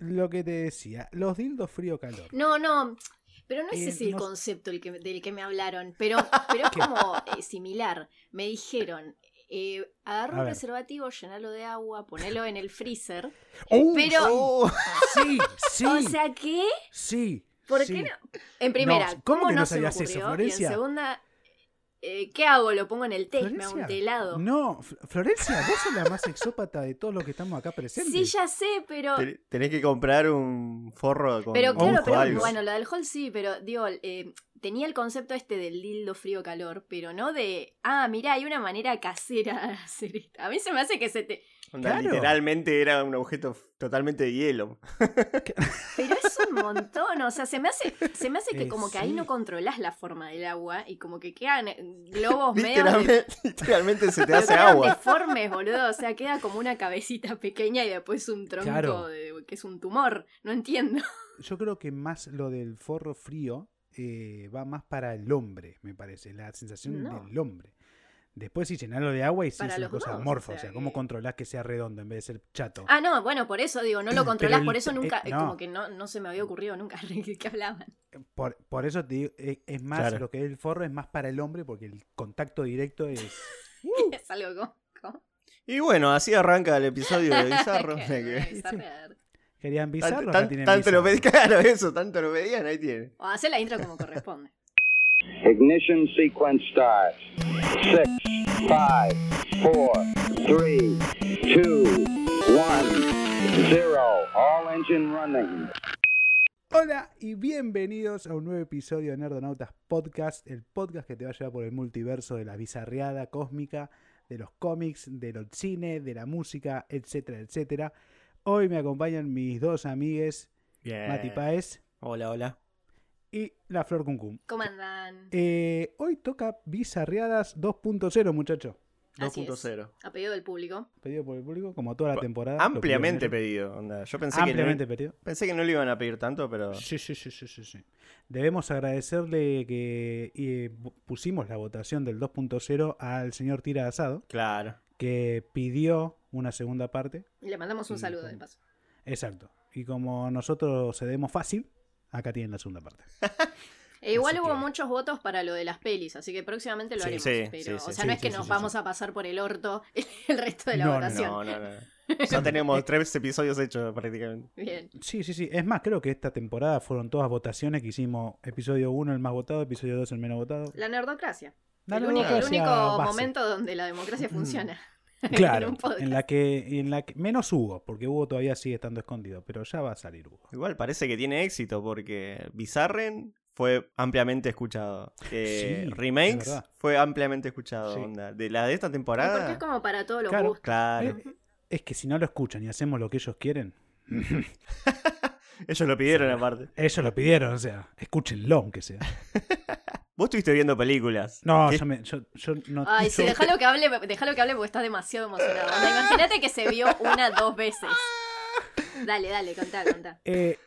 lo que te decía, los dildos frío-calor. No, no. Pero no es Eh, ese el no- concepto el que, del que me hablaron. Pero, pero es como eh, similar. Me dijeron, eh, agarra un preservativo, llenalo de agua, ponelo en el freezer. ¡Oh, Pero- Oh, Sí, sí, O sea, ¿qué? sí. ¿Por sí. qué no? En primera, No, ¿cómo, ¿cómo que no, no se me sabías eso, ocurrió? y Florencia? en segunda, eh, ¿qué hago? ¿Lo pongo en el té? ¿Me hago un helado? No, Florencia, vos sos la más exópata de todos los que estamos acá presentes. Sí, ya sé, pero... Ten- Tenés que comprar un forro con Pero claro, pero algo. bueno, lo del hall sí, pero digo, eh, tenía el concepto este del dildo frío-calor, pero no de, ah, mira, hay una manera casera de hacer esto. A mí se me hace que se te... Onda, Claro. Literalmente era un objeto totalmente de hielo. Pero es un montón, o sea, se me hace, se me hace que Eh, como que ahí no controlás la forma del agua y como que quedan eh, globos medio de- Literalmente, se te hace agua. deformes, boludo, o sea, queda como una cabecita pequeña y después un tronco Claro. de- que es un tumor, no entiendo. Yo creo que más lo del forro frío eh, va más para el hombre, me parece, la sensación No. del hombre. Después sí llenarlo de agua y sí Para es una cosa dos, amorfa, o sea ¿cómo que- controlás que sea redondo en vez de ser chato? Ah, no, bueno, por eso digo, no lo controlás, el- por eso eh, nunca, no. como que no, no se me había ocurrido nunca qué hablaban. Por, por eso te digo, eh, es más, Claro. lo que es el forro es más para el hombre porque el contacto directo es... es algo como... como- Y bueno, así arranca el episodio de Bizarro. Que que-. Querían bizarro, tan- tienen tanto lo pedían, claro, eso, tanto lo pedían, ahí tiene. O hacer la intro como corresponde. Ignition sequence start. Six, five, four, three, two, one, zero. All engine running. Hola y bienvenidos a un nuevo episodio de Nerdonautas Podcast, el podcast que te va a llevar por el multiverso de la bizarreada cósmica, de los cómics, del cine, de la música, etcétera, etcétera. Hoy me acompañan mis dos amigues, Bien. Mati Paez Hola, hola. Y La Flor Cuncum. ¿Cómo andan? Eh, hoy toca Bizarreadas 2.0, muchacho. Así es. 2.0. A pedido del público. Pedido por el público, como toda la temporada. Ampliamente pedido. Onda. Yo pensé que, Ampliamente no, pedido. pensé que no le iban a pedir tanto, pero. Sí, sí, sí, sí, sí, sí. Debemos agradecerle que eh, pu- pusimos la votación del 2.0 al señor Tira Asado, Claro. que pidió una segunda parte. Y le mandamos un saludo como- de paso. Exacto. Y como nosotros cedemos fácil, acá tienen la segunda parte. E igual Así hubo que- muchos votos para lo de las pelis, así que próximamente lo Sí, haremos. sí, pero, sí, o sea, no es que nos vamos a pasar por el orto el resto de la No, votación. No, no, no. Ya tenemos tres episodios hechos prácticamente. Bien. Sí, sí, sí. Es más, creo que esta temporada fueron todas votaciones que hicimos. Episodio 1 el más votado, episodio 2 el menos votado. La nerdocracia. La el, único- el nerdocracia único base. momento donde la democracia funciona. en Claro, en la que, en la que menos Hugo, porque Hugo todavía sigue estando escondido, pero ya va a salir Hugo. Igual parece que tiene éxito porque Bizarren fue ampliamente escuchado. Eh, Sí, Remakes es fue ampliamente escuchado. Sí. onda. De la de esta Porque temporada. es como para todos los Claro. gustos. Claro. Eh, Es que si no lo escuchan y hacemos lo que ellos quieren, Ellos lo pidieron aparte. ellos lo pidieron, o sea, escúchenlo aunque sea. Vos estuviste viendo películas. No, ¿Qué? yo, me, yo, yo no. Ay, yo- sí, déjalo que hable, déjalo que hable porque estás demasiado emocionado. Anda, imagínate que se vio una, dos veces. Dale, dale, contá, contá. Eh,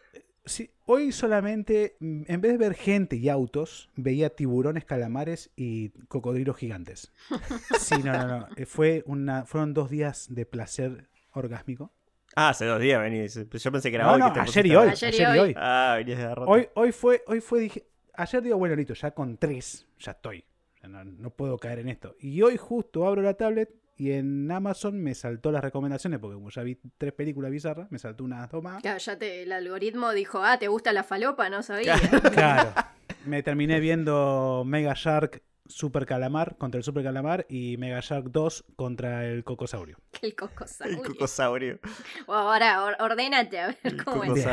sí, hoy solamente, mm, en vez de ver gente y autos, veía tiburones, calamares y cocodrilos gigantes. Sí, no, no, no. eh, Fue una, fueron dos días de placer orgásmico. Ah, hace dos días venís. Yo pensé que era No, hoy. no, que te ayer y hoy. Ayer Ayer, y y hoy. hoy. Ah, venías de derrota. Hoy, hoy fue, hoy fue, dije, ayer digo, bueno, listo, ya con tres, ya estoy. Ya No, no puedo caer en esto. Y hoy justo abro la tablet y en Amazon me saltó las recomendaciones, porque como ya vi tres películas bizarras, me saltó una dos más. Claro, ya te, el algoritmo dijo, ah, ¿te gusta la falopa? No sabía. Claro. Me terminé viendo Mega Shark Super Calamar contra el Super Calamar y Mega Shark 2 contra el Cocosaurio. el cocosaurio. El cocosaurio. Ahora, or- ordénate a ver El cómo es.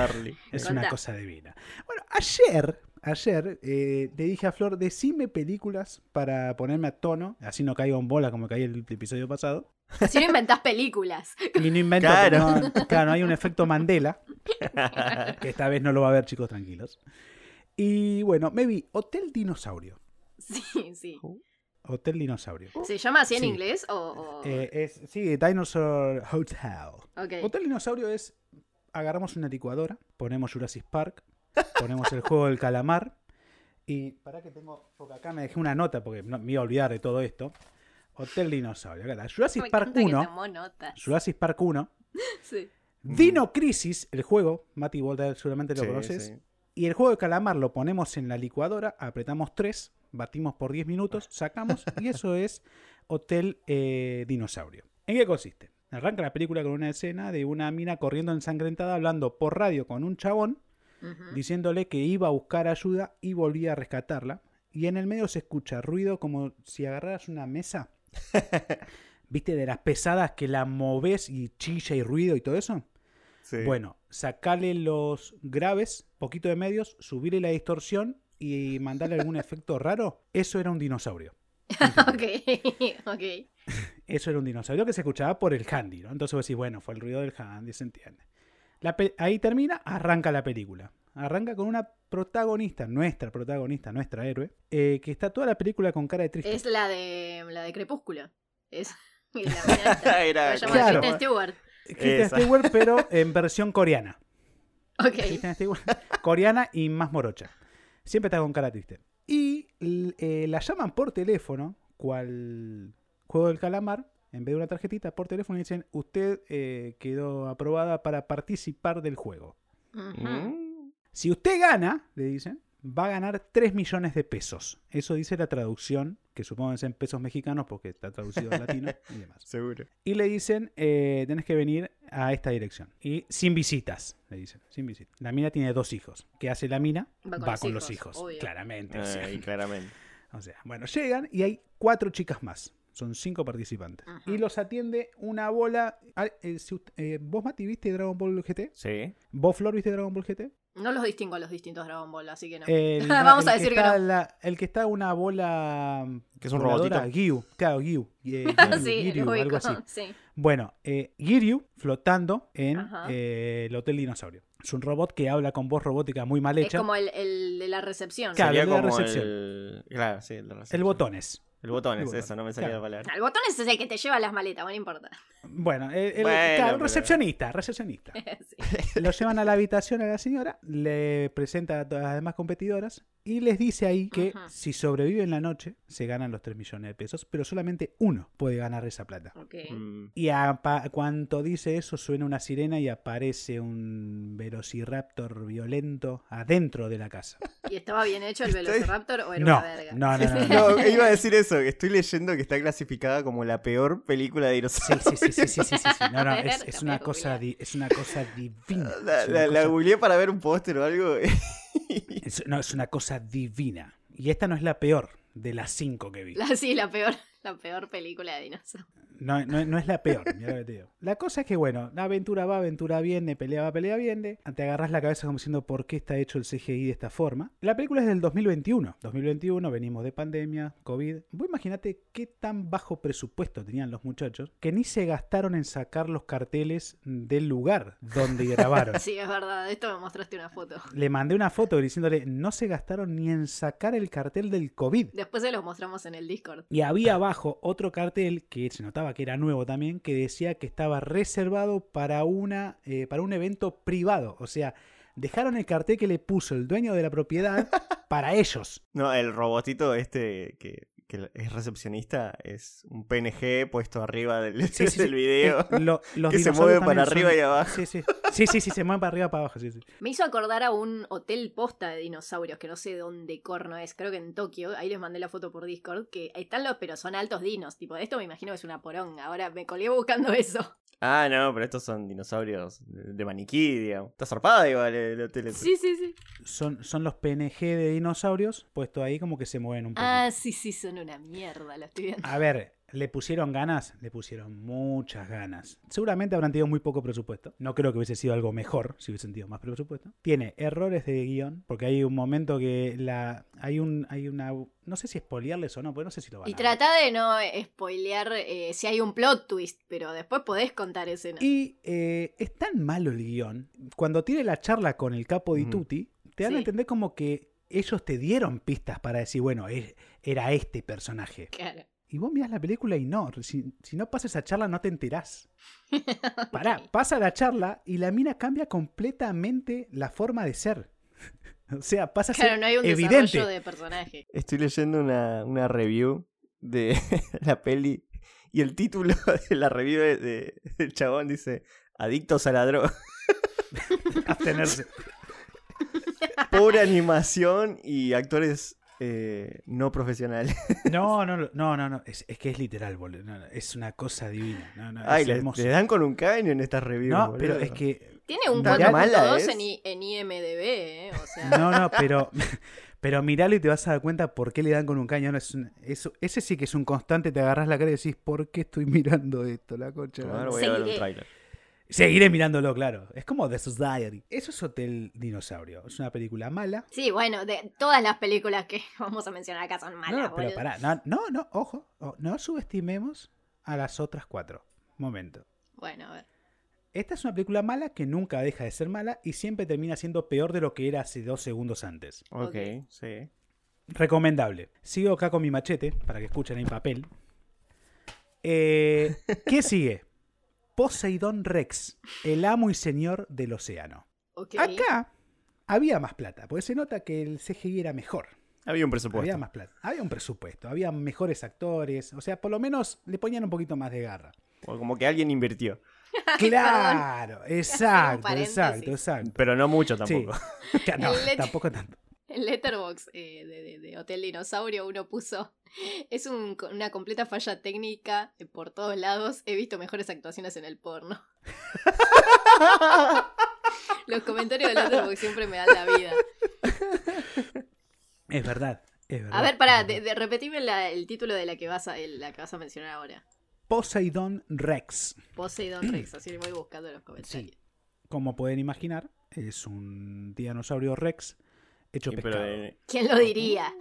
Es una cosa divina. Bueno, ayer, ayer eh, le dije a Flor, decime películas para ponerme a tono, así no caigo en bola como caí el episodio pasado. Así no inventás películas. Y no invento, Claro. no, claro, hay un efecto Mandela, que esta vez no lo va a ver, chicos, tranquilos. Y bueno, me vi Hotel Dinosaurio. Sí, sí. Hotel Dinosaurio. ¿Se llama así en Sí. inglés o...? o- Eh, es, sí, Dinosaur Hotel. ok. Hotel Dinosaurio es, agarramos una licuadora, ponemos Jurassic Park, ponemos el juego del calamar y para que tengo, porque acá me dejé una nota porque no, me iba a olvidar de todo esto. Hotel Dinosaurio, acá está. Jurassic Me Park encanta que 1, tomó notas. Jurassic Park 1 Sí. Dino Crisis, el juego, Mati Volta seguramente lo Sí, conoces. sí. Y el juego de calamar lo ponemos en la licuadora, apretamos 3, batimos por 10 minutos, sacamos y eso es Hotel eh, Dinosaurio. ¿En qué consiste? Arranca la película con una escena de una mina corriendo ensangrentada hablando por radio con un chabón Diciéndole que iba a buscar ayuda y volvía a rescatarla. Y en el medio se escucha ruido como si agarraras una mesa. ¿Viste? De las pesadas que la moves y chilla y ruido y todo eso. Sí. Bueno, sacale los graves, poquito de medios, subirle la distorsión y mandarle algún efecto raro. Eso era un dinosaurio. ok, ok. Eso era un dinosaurio que se escuchaba por el handy, ¿no? Entonces vos decís, bueno, fue el ruido del handy, se entiende. La ahí termina, arranca la película. Arranca con una protagonista, nuestra protagonista, nuestra héroe, eh, que está toda la película con cara de triste. Es la de la de Crepúsculo. Es la Era- Claro. Kristen Stewart. Kristen. Stewart, pero en versión coreana. Ok. Kristen Stewart, coreana y más morocha. Siempre está con cara triste. Y eh, la llaman por teléfono, cual juego del calamar, en vez de una tarjetita por teléfono, y dicen, usted eh, quedó aprobada para participar del juego. Mm. Si usted gana, le dicen, va a ganar 3 millones de pesos. Eso dice la traducción, que supongo que es en pesos mexicanos porque está traducido al latino y demás. Seguro. Y le dicen, eh, tenés que venir a esta dirección. Y sin visitas, le dicen, sin visitas. La mina tiene dos hijos. ¿Qué hace la mina? Va con Va los con los hijos, obvio. claramente. o sea. Ay, claramente. O sea, bueno, llegan y hay cuatro chicas más. Son cinco participantes. Y los atiende una bola. ah, eh, si eh, ¿Vos, Mati, viste Dragon Ball GT? Sí. ¿Vos, Flor, viste Dragon Ball GT? No los distingo a los distintos Dragon Ball, así que no. El, Vamos a el decir que está no. la- el que está una bola. Que es un robotito. Gyu, claro, Gyu. eh, Giryu, sí, Giryu, algo ubico. así. Sí. Bueno, eh, Giryu flotando en eh, el Hotel Dinosaurio. Es un robot que habla con voz robótica muy mal Es hecha. como el, el de la recepción. Claro, Sería el de la como recepción. el... Claro, sí, el de la El recepción. botones. El botón El es botón. eso, no me salía Claro. la palabra. El botón es el que te lleva las maletas, bueno, no importa. Bueno, el, el- Bueno, claro, pero- recepcionista, recepcionista. Sí. Lo llevan a la habitación a la señora, le presenta a todas las demás competidoras y les dice ahí que Ajá. si sobreviven la noche se ganan los 3 millones de pesos, pero solamente uno puede ganar esa plata. Ok. Mm. Y a cuanto dice eso suena una sirena y aparece un velociraptor violento adentro de la casa. ¿Y estaba bien hecho el Estoy- Velociraptor o era No, una verga? no, no, no, no. No, iba a decir eso, que estoy leyendo que está clasificada como la peor película de dinosaurios. sí, sí, sí, sí, sí, sí, sí. No, no, es, es una cosa di- es una cosa divina. La, la, la cosa- googleé para ver un póster o algo. es- no, es una cosa divina. Y esta no es la peor de las cinco que vi. La, sí, la peor, la peor película de dinosaurios. No, no- no es la peor, lo que te digo. La cosa es que, bueno, la aventura va, aventura viene, pelea va, pelea viene. Te agarras la cabeza como diciendo por qué está hecho el CGI de esta forma. La película es del 2021. 2021, venimos de pandemia, COVID. Vos imaginate qué tan bajo presupuesto tenían los muchachos que ni se gastaron en sacar los carteles del lugar donde grabaron. Sí, es verdad, de esto me mostraste una foto. Le mandé una foto diciéndole, no se gastaron ni en sacar el cartel del COVID. Después se los mostramos en el Discord. Y había abajo otro cartel que se notaba que era nuevo también, que decía que estaba reservado para, una, eh, para un evento privado. O sea, dejaron el cartel que le puso el dueño de la propiedad para ellos. No, el robotito este que, que es recepcionista es un PNG puesto arriba del, Sí, sí, sí. del video. Eh, lo- los que se mueve para son- arriba y abajo. Sí, sí. Sí, sí, sí, se mueven para arriba para abajo. Sí, sí. Me hizo acordar a un hotel posta de dinosaurios, que no sé dónde corno es, creo que en Tokio, ahí les mandé la foto por Discord, que están los, pero son altos dinos, tipo, esto me imagino que es una poronga, ahora me colgué buscando eso. Ah, no, pero estos son dinosaurios de, maniquí, digamos. Está zarpada igual el hotel. ese. Sí, sí, sí. Son, son los PNG de dinosaurios puesto ahí como que se mueven un poco. Ah, sí, sí, son una mierda, lo estoy viendo. A ver, ¿le pusieron ganas? Le pusieron muchas ganas. Seguramente habrán tenido muy poco presupuesto. No creo que hubiese sido algo mejor si hubiesen tenido más presupuesto. Tiene errores de guion, porque hay un momento que la hay un hay una no sé si espolearles o no, porque no sé si lo van Y a ver. trata de no spoilear eh, si hay un plot twist, pero después podés contar escena. Y eh, es tan malo el guion. Cuando tiene la charla con el capo di Ujú. tutti, te dan a entender como que ellos te dieron pistas para decir, bueno, es- era este personaje. Claro. Y vos mirás la película y no, si, si no pasa esa charla no te enterás. Pará, pasa la charla y la mina cambia completamente la forma de ser. o sea, pasa a ser Claro, no hay un evidente. desarrollo de personaje. Estoy leyendo una, una review de la peli y el título de la review de- de- del chabón dice Adictos a la droga. Abstenerse. Pobre animación y actores eh, no profesionales. No, no, no, no, no. Es, es que es literal, boludo. No, no, es una cosa divina. No, no, Ay, es le, hermoso. le dan con un caño en estas reviews. No, pero es que. Tiene un Mirá, 4.2 mala es. en, en IMDB, ¿eh? O sea, No, no, pero. Pero miralo y te vas a dar cuenta por qué le dan con un caño. No, es un- eso, ese sí que es un constante. Te agarras la cara y decís, ¿por qué estoy mirando esto? La concha. de la Ahora lora". voy a ver un Seguiré. Seguiré mirándolo, claro. Es como The Society. Eso es Hotel Dinosaurio. Es una película mala. sí, bueno, de todas las películas que vamos a mencionar acá son malas, no, pero boludo. pará. No, no, no, ojo. No subestimemos a las otras cuatro. Momento. Bueno, a ver. Esta es una película mala que nunca deja de ser mala y siempre termina siendo peor de lo que era hace dos segundos antes. Ok, Ok. sí. Recomendable. Sigo acá con mi machete para que escuchen en papel. Eh, ¿Qué sigue? Poseidón Rex, el amo y señor del océano. Acá había más plata, porque se nota que el CGI era mejor. Había un presupuesto. Había más plata. Había un presupuesto, había mejores actores, o sea, por lo menos le ponían un poquito más de garra. O como que alguien invirtió. Claro, exacto, exacto, exacto. Pero no mucho Sí. tampoco. Que No, tampoco tanto. En Letterboxd eh, de, de- de Hotel Dinosaurio uno puso es un- una completa falla técnica eh, por todos lados. He visto mejores actuaciones en el porno. Los comentarios de Letterboxd siempre me dan la vida. Es verdad, es verdad. A ver, pará, de, repetime la- el título de la que vas a, el- la que vas a mencionar ahora. Poseidón Rex. Poseidon Rex, así voy buscando los comentarios. Como pueden imaginar, es un dinosaurio Rex hecho pescado. pero, eh, ¿Quién lo diría?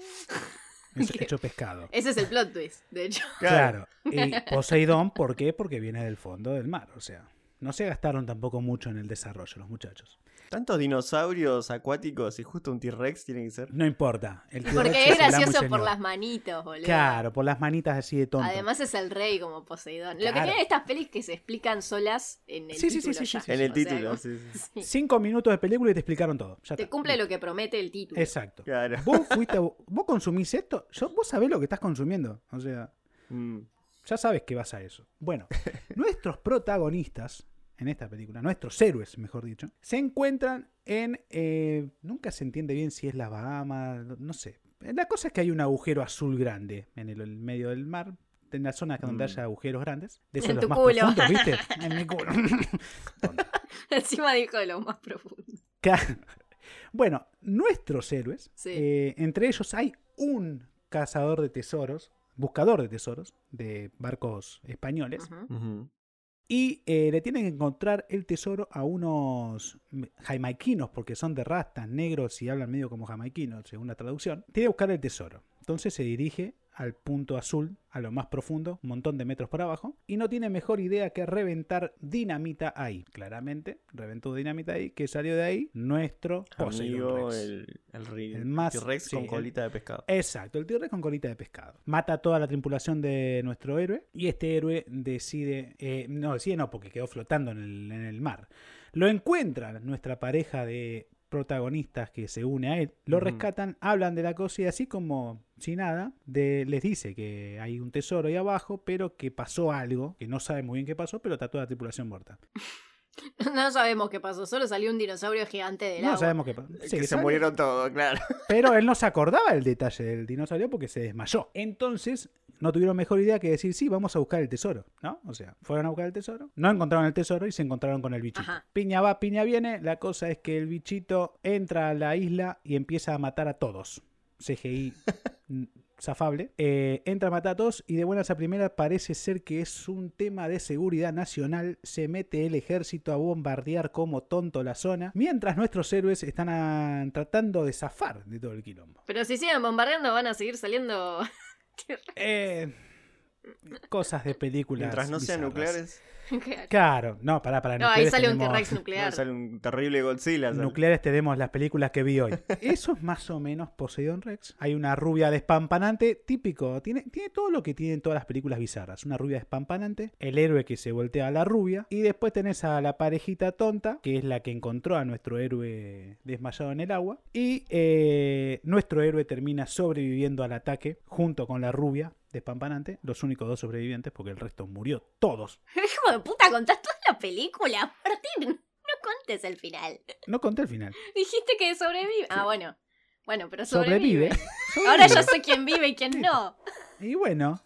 Es hecho pescado. Ese es el plot twist, de hecho. Claro. Y Poseidón, ¿por qué? Porque viene del fondo del mar. O sea, no se gastaron tampoco mucho en el desarrollo los muchachos. Tantos dinosaurios acuáticos y justo un T-Rex tiene que ser. No importa. El Porque es gracioso por las manitos, boludo. Claro, por las manitas así de tonto. Además es el rey como Poseidón. Lo que tienen estas pelis que se explican solas en el Sí, sí, sí, título sí, sí, ya. sí. En el O sea, título, como-. Cinco minutos de película y te explicaron todo. Ya Te está. cumple lo que promete el título. Exacto. Claro. Vos fuiste, a- vos consumís esto, yo, vos sabés lo que estás consumiendo. O sea, Mm. ya sabes que vas a eso. Bueno, nuestros protagonistas en esta película, nuestros héroes, mejor dicho, se encuentran en. eh, nunca se entiende bien si es la Bahamas, no sé. La cosa es que hay un agujero azul grande en el, el medio del mar. En la zona donde Mm. haya agujeros grandes. De esos En los tu más culo. profundos, ¿viste? En mi culo. Encima dijo de lo más profundo. Ca- Bueno, nuestros héroes, Sí. eh, entre ellos hay un cazador de tesoros, buscador de tesoros de barcos españoles. Y eh, le tienen que encontrar el tesoro a unos jamaiquinos, porque son de rastas, negros y hablan medio como jamaiquinos, según la traducción. Tiene que buscar el tesoro. Entonces se dirige al punto azul, a lo más profundo, un montón de metros por abajo, y no tiene mejor idea que reventar dinamita ahí. Claramente, reventó dinamita ahí, que salió de ahí nuestro Amigo, Rex. el, el, El más- T-Rex sí, con colita de pescado. Exacto, el T-Rex con colita de pescado. Mata a toda la tripulación de nuestro héroe y este héroe decide, eh, no, decide no, porque quedó flotando en el, en el mar. Lo encuentra nuestra pareja de protagonistas que se une a él, lo rescatan, hablan de la cosa y así como si nada, de, les dice que hay un tesoro ahí abajo, pero que pasó algo, que no sabe muy bien qué pasó, pero está toda la tripulación muerta. No sabemos qué pasó, solo salió un dinosaurio gigante del No agua. sabemos qué pasó. que Sí, se sabe- murieron todos, claro. Pero él no se acordaba del detalle del dinosaurio porque se desmayó. Entonces, no tuvieron mejor idea que decir, sí, vamos a buscar el tesoro, ¿no? O sea, fueron a buscar el tesoro, no encontraron el tesoro y se encontraron con el bichito. Ajá. Piña va, piña viene. La cosa es que el bichito entra a la isla y empieza a matar a todos. CGI zafable. Eh, entra todos y de buenas a primeras parece ser que es un tema de seguridad nacional. Se mete el ejército a bombardear como tonto la zona, mientras nuestros héroes están ah, tratando de zafar de todo el quilombo. Pero si siguen bombardeando van a seguir saliendo... Eh, cosas de películas. Mientras no sean bizarras. nucleares, Claro, no, pará, para no, ahí sale un T-Rex no, nuclear. sale un terrible Godzilla. ¿sabes? Nucleares tenemos las películas que vi hoy. Eso es más o menos Poseidon Rex. Hay una rubia despampanante, típico. Tiene, tiene todo lo que tienen todas las películas bizarras. Una rubia despampanante, el héroe que se voltea a la rubia. Y después tenés a la parejita tonta, que es la que encontró a nuestro héroe desmayado en el agua. Y eh, nuestro héroe termina sobreviviendo al ataque junto con la rubia. Despampanante, los únicos dos sobrevivientes, porque el resto murió todos. Hijo de puta, contás toda la película, Martín. No contes el final. No conté el final. Dijiste que sobrevive. Ah, bueno. Bueno, pero Sobrevive. sobrevive. Ahora ya sé quién vive y quién no. Y bueno.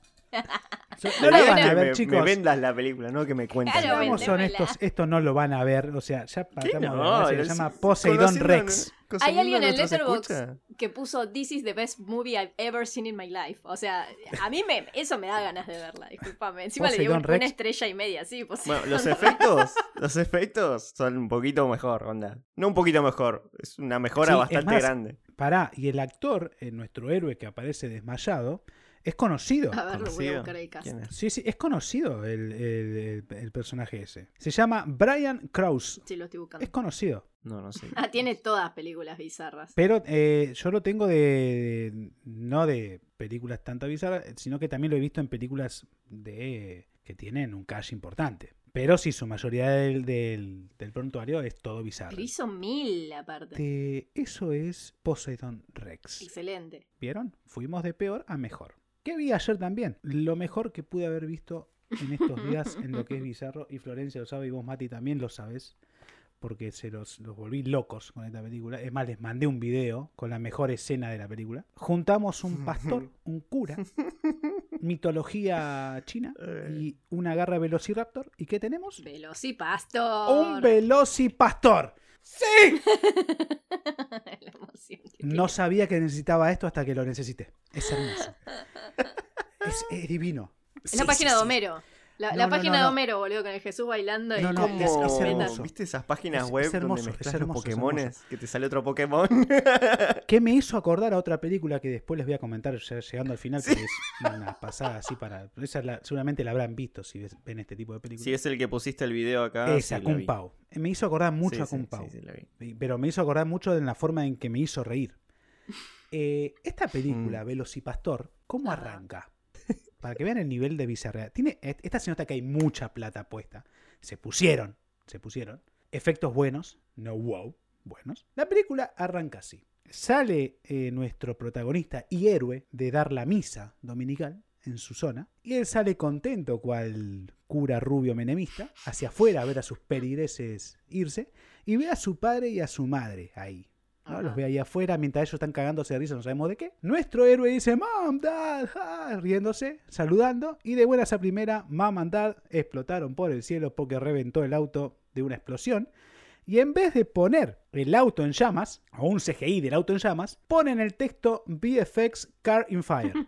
So- no lo van a ver, me, me chicos. vendas la película, no que me cuentes. Claro, Seamos honestos, esto no lo van a ver. O sea, ya ¿Qué pasamos de no? se llama Poseidon conociendo- Rex. Hay alguien en Letterboxd que puso This is the best movie I've ever seen in my life. O sea, a mí me, eso me da ganas de verla, discúlpame. Encima le dio una estrella y media, sí. pues, Bueno, los efectos, los efectos son un poquito mejor, onda. No un poquito mejor, es una mejora Sí, es bastante más, grande. Pará, y el actor, eh, nuestro héroe que aparece desmayado, es conocido. A ver, lo voy a buscar el cast. ¿Quién es? Sí, sí, es conocido el, el- el- el personaje ese. Se llama Brian Krause. Sí, lo estoy buscando. Es conocido. No, no sé. Ah, tiene todas películas bizarras. Pero eh, yo lo tengo de, de- No de películas tanto bizarras, sino que también lo he visto en películas de que tienen un cash importante. Pero sí, su mayoría del, del, del prontuario es todo bizarro. Pero hizo mil aparte. Este, eso es Poseidon Rex. Excelente. ¿Vieron? Fuimos de peor a mejor. ¿Qué vi ayer también? Lo mejor que pude haber visto en estos días en lo que es bizarro. Y Florencia lo sabe y vos, Mati, también lo sabes. Porque se los, los volví locos con esta película. Es más, les mandé un video con la mejor escena de la película. Juntamos un pastor, un cura, mitología china y una garra velociraptor. ¿Y qué tenemos? Velocipastor. Un velocipastor. ¡Sí! La emoción que No sabía que necesitaba esto hasta que lo necesité. Es hermoso. Es, es divino. Es la página de Homero. La, No, la no, página no, de. Homero, boludo, con el Jesús bailando. y No, no, con ¿Cómo? es- hermoso. ¿Viste esas páginas web es hermoso, donde es mezclas hermoso, los es Pokémones? Que te sale otro Pokémon. Que me hizo acordar a otra película que después les voy a comentar llegando al final, Sí. porque es una pasada así para. Esa la- seguramente la habrán visto si ves- ven este tipo de películas. si es el que pusiste el video acá. Esa, sí, Kung. Pao. Me hizo acordar mucho Sí, a Kung sí, Pao. Pero me hizo acordar mucho de la forma en que me hizo reír. Eh, esta película, Mm. Velocipastor, ¿cómo Ajá. arranca? Para que vean el nivel de bizarreada. Tiene, esta se nota que hay mucha plata puesta. Se pusieron, se pusieron. Efectos buenos, no wow, buenos. La película arranca así. Sale eh, nuestro protagonista y héroe de dar la misa dominical en su zona. Y él sale contento, cual cura rubio menemista, hacia afuera a ver a sus peligreses irse. Y ve a su padre y a su madre ahí. ¿No? Los ve ahí afuera mientras ellos están cagándose de risa, no sabemos de qué. Nuestro héroe dice, Mom, Dad, ja", riéndose, saludando. Y de buenas a primera, Mom and Dad explotaron por el cielo porque reventó el auto de una explosión. Y en vez de poner el auto en llamas, o un CGI del auto en llamas, ponen el texto VFX Car in Fire.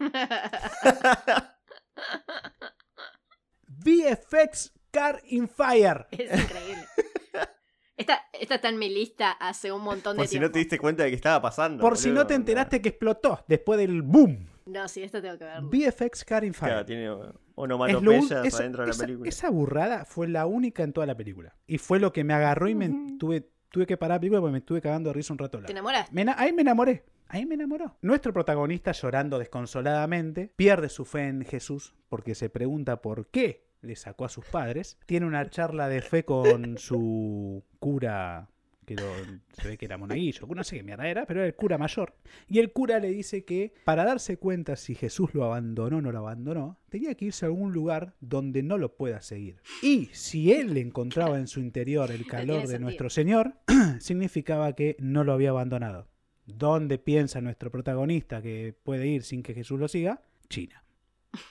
VFX Car in Fire. Es increíble. Esta, esta está en mi lista hace un montón de Por si tiempo. no te diste cuenta de que estaba pasando. Por si no te enteraste que explotó después del boom. No, sí, esta tengo que verla. VFX Car in Fire. Claro, tiene Es onomatopeyas esa- adentro de la esa- película. esa burrada fue la única en toda la película. Y fue lo que me agarró y me tuve, tuve que parar la película porque me estuve cagando de risa un rato ¿Te largo. enamoraste? Me ena- ahí me enamoré. Ahí me enamoró. Nuestro protagonista, llorando desconsoladamente, pierde su fe en Jesús porque se pregunta por qué le sacó a sus padres. Tiene una charla de fe con su cura, que lo- se ve que era monaguillo, no sé qué mierda era, pero era el cura mayor. Y el cura le dice que para darse cuenta si Jesús lo abandonó o no lo abandonó, tenía que irse a algún lugar donde no lo pueda seguir. Y si él encontraba en su interior el calor de nuestro Señor, significaba que no lo había abandonado. ¿Dónde piensa nuestro protagonista que puede ir sin que Jesús lo siga? China.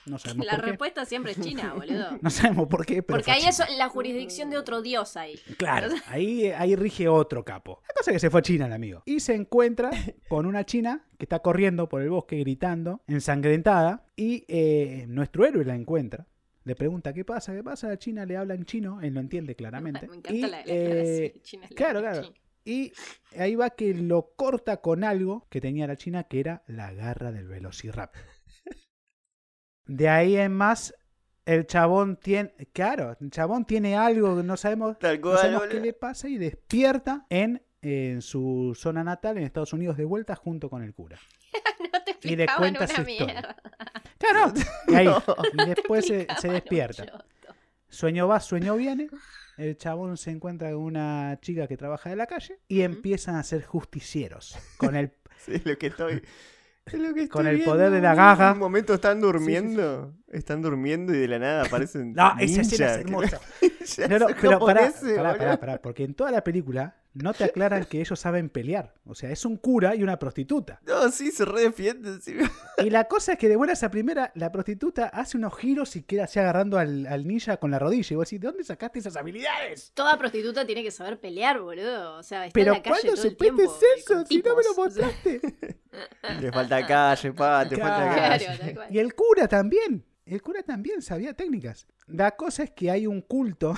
No sabemos La por qué. respuesta siempre es China, boludo. No sabemos por qué, pero Porque ahí es la jurisdicción de otro dios ahí. Claro, ahí, ahí rige otro capo. La cosa es que se fue a China el amigo. Y se encuentra con una china que está corriendo por el bosque gritando, ensangrentada. Y eh, nuestro héroe la encuentra. Le pregunta qué pasa, qué pasa. La china le habla en chino, él lo entiende claramente. Me encanta Y, la, la eh, China claro, claro. China. Y ahí va que lo corta con algo que tenía la china, que era la garra del velociraptor. De ahí en más, el chabón tiene. Claro, el chabón tiene algo que no sabemos, Tal no cual, sabemos boludo. qué le pasa y despierta en, en su zona natal, en Estados Unidos, de vuelta junto con el cura. No te Y le cuenta una su historia. mierda. Claro, y, ahí, No. y después se, despierta. Sueño va, sueño viene. El chabón se encuentra con una chica que trabaja de la calle y empiezan a ser justicieros con el Sí, lo que estoy. Es lo que estoy Con el viendo, poder de la gaga. En un momento están durmiendo. Están durmiendo y de la nada aparecen. No, esa escena es hermosa. No, no, pero pará, pará, pará, pará, porque en toda la película no te aclaran que ellos saben pelear. O sea, es un cura y una prostituta. No, sí, se redefienden. sí. Y la cosa es que de buenas a primera, la prostituta hace unos giros y queda así agarrando al, al ninja con la rodilla. Y vos decís, ¿de dónde sacaste esas habilidades? Toda prostituta tiene que saber pelear, boludo. O sea, está Pero en la calle ¿cuándo todo el supiste tiempo, eh, eso? con Si no me lo mostraste. Te falta calle, pa, te falta calle. Claro. Y el cura también. El cura también sabía técnicas. La cosa es que hay un culto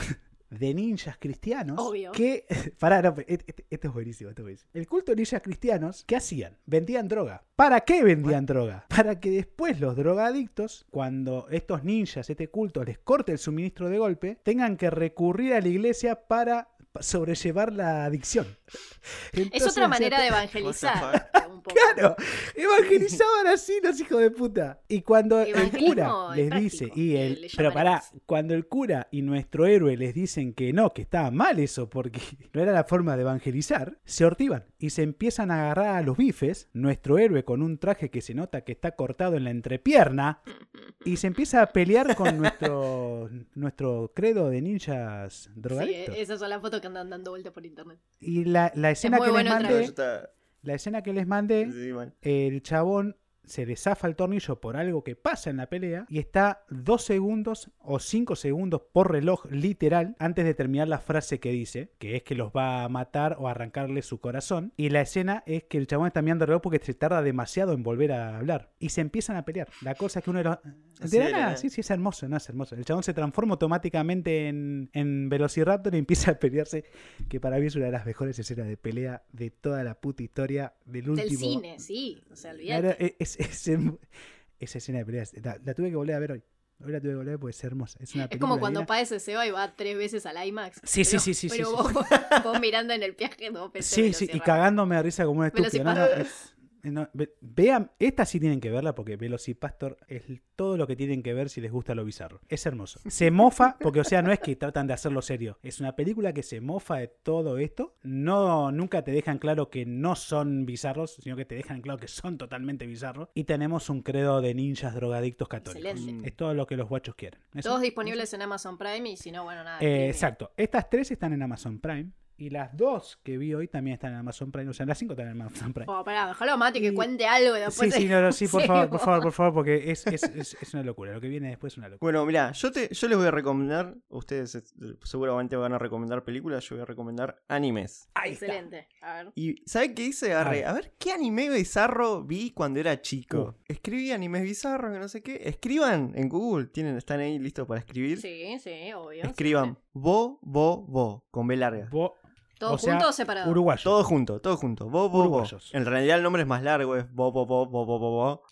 de ninjas cristianos Obvio. que... Pará, no, este, este- esto es buenísimo, esto es buenísimo. El culto de ninjas cristianos, ¿qué hacían? Vendían droga. ¿Para qué vendían droga? Para que después los drogadictos, cuando estos ninjas, este culto, les corte el suministro de golpe, tengan que recurrir a la iglesia para sobrellevar la adicción. Es otra manera de What evangelizar. Poco. Claro, evangelizaban así los hijos de puta. Y cuando el cura les dice, y el, pero pará, cuando el cura y nuestro héroe les dicen que no, que estaba mal eso, porque no era la forma de evangelizar, se hortivan y se empiezan a agarrar a los bifes, nuestro héroe con un traje que se nota que está cortado en la entrepierna, y se empieza a pelear con nuestro, nuestro credo de ninjas Sí, drogadictos. esas son las fotos que andan dando vuelta por internet. Y la, la escena que les bueno Pero mandé, la escena que les mandé sí, bueno. el chabón se le zafa el tornillo por algo que pasa en la pelea y está dos segundos o cinco segundos por reloj literal antes de terminar la frase que dice, que es que los va a matar o arrancarle su corazón. Y la escena es que el chabón está mirando el reloj porque se tarda demasiado en volver a hablar. Y se empiezan a pelear. La cosa es que uno de los... De la nada, sí, sí, es hermoso, no es hermoso. El chabón se transforma automáticamente en, en Velociraptor y empieza a pelearse, que para mí es una de las mejores escenas de pelea de toda la puta historia del último... Del cine, sí. O sea, Claro, olvídate. es- es- es- esa escena de peleas, la, la tuve que volver a ver hoy. Hoy la tuve que volver a ver porque es hermosa. Es, una Es como cuando. Paese se va y va tres veces al IMAX. Sí, sí, Pero- sí, sí, Pero sí, vos, vos mirando en el viaje dos veces. Sí, sí, y cagándome de risa como un estúpido. No, es- no, ve- vean, esta sí tienen que verla porque Velocipastor es todo lo que tienen que ver si les gusta lo bizarro. Es hermoso. Se mofa, porque o sea, no es que tratan de hacerlo serio. Es una película que se mofa de todo esto. No, nunca te dejan claro que no son bizarros, sino que te dejan claro que son totalmente bizarros. Y tenemos un credo de ninjas drogadictos católicos. Excelente. Es todo lo que los guachos quieren. Eso- Todos disponibles en Amazon Prime y si no, bueno, nada. Eh, exacto. Estas tres están en Amazon Prime. Y las dos que vi hoy también están en Amazon Prime. O sea, las cinco están en Amazon Prime. Oh, pará, déjalo Mati que Y- cuente algo y después. Sí, sí, no, no, sí, por Sí, favor, por favor, por favor, porque es, es, es, es una locura. Lo que viene después es una locura. Bueno, mira, yo te, yo les voy a recomendar, ustedes eh, seguramente van a recomendar películas, yo voy a recomendar animes. Ahí está. Excelente. A ver. ¿Y saben qué hice? Agarré, ver. a ver qué anime bizarro vi cuando era chico. Uh. Escribí animes bizarros, que no sé qué. Escriban en Google, tienen, están ahí listos para escribir. Sí, sí, obvio. Escriban bo, bo, bo, con B larga. Bo- ¿Todo o sea, junto o separado? uruguayo. Todo junto, todo junto. Bo, bo, bo. Uruguayos. En realidad el nombre es más largo, es bo, bo, bo, bo, bo, bo, bo.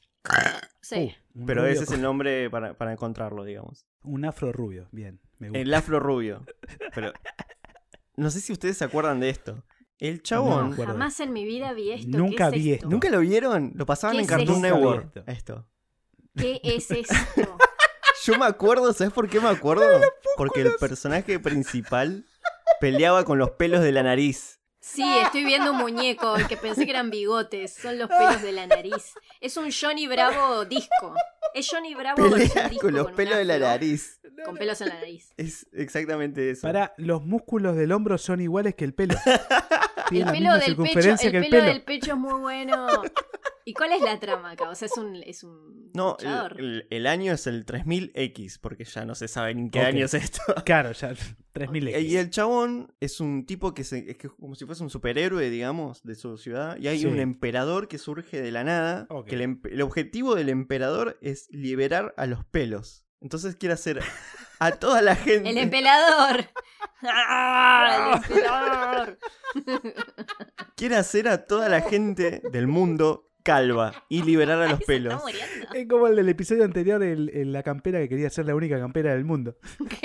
Sí. Uh, Pero rubio ese es el nombre para, para encontrarlo, digamos. Un afro rubio. Bien, me gusta. El afro rubio. Pero no sé si ustedes se acuerdan de esto. El chabón. acuerdo. Jamás en mi vida vi esto. Nunca ¿Qué es vi esto? ¿Nunca lo vieron? Lo pasaban ¿Qué en es Cartoon esto? Network. Esto. ¿Qué es esto? Yo me acuerdo, ¿sabes por qué me acuerdo? Porque el personaje principal peleaba con los pelos de la nariz. Sí, estoy viendo un muñeco, el que pensé que eran bigotes. Son los pelos de la nariz. Es un Johnny Bravo disco. Es Johnny Bravo Pelea disco con los pelos de la nariz. Con pelos en la nariz. Es exactamente eso. Para, los músculos del hombro son iguales que el pelo. El Tienen pelo del pecho, el que pelo, el pelo. del pecho es muy bueno. ¿Y cuál es la trama acá? O sea, es un, es un No, luchador. el, el- el año es el 3000X, porque ya no se sabe ni en qué Ok. año es esto. Claro, ya, 3000 X. Y el chabón es un tipo que se, es que como si fuese un superhéroe, digamos, de su ciudad. Y hay Sí. un emperador que surge de la nada. Que el, el objetivo del emperador es liberar a los pelos. Entonces quiere hacer a toda la gente. El emperador. ¡Ah, el emperador! Quiere hacer a toda la gente del mundo calva y liberar a los pelos. Es como el del episodio anterior, el, el- la campera que quería ser la única campera del mundo.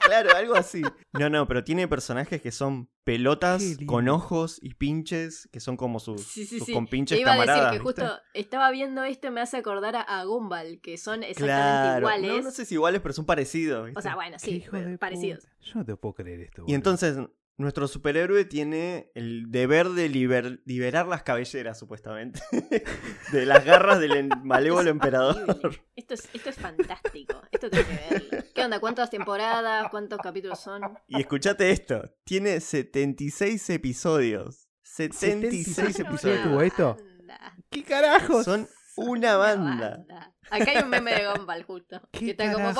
Claro, algo así. No, no, pero tiene personajes que son pelotas con ojos y pinches, que son como sus, Sí, sí, sus sí. compinches a camaradas. decir que ¿viste? justo estaba viendo esto y me hace acordar a, a Gumball, que son exactamente Claro. iguales. No, no sé si iguales, pero son parecidos. ¿viste? O sea, bueno, sí, parecidos. puta. Yo no te puedo creer esto. Y entonces nuestro superhéroe tiene el deber de liber- liberar las cabelleras, supuestamente, de las garras del malévolo emperador. Esto es, esto es fantástico. Esto tengo que verlo. ¿Qué onda? ¿Cuántas temporadas? ¿Cuántos capítulos son? Y escuchate esto, tiene 76 episodios. 76 ¿76 episodios. tuvo esto? Banda. ¿Qué carajos? Son una banda. Acá hay un meme de Gumball justo. ¿Qué Que está como.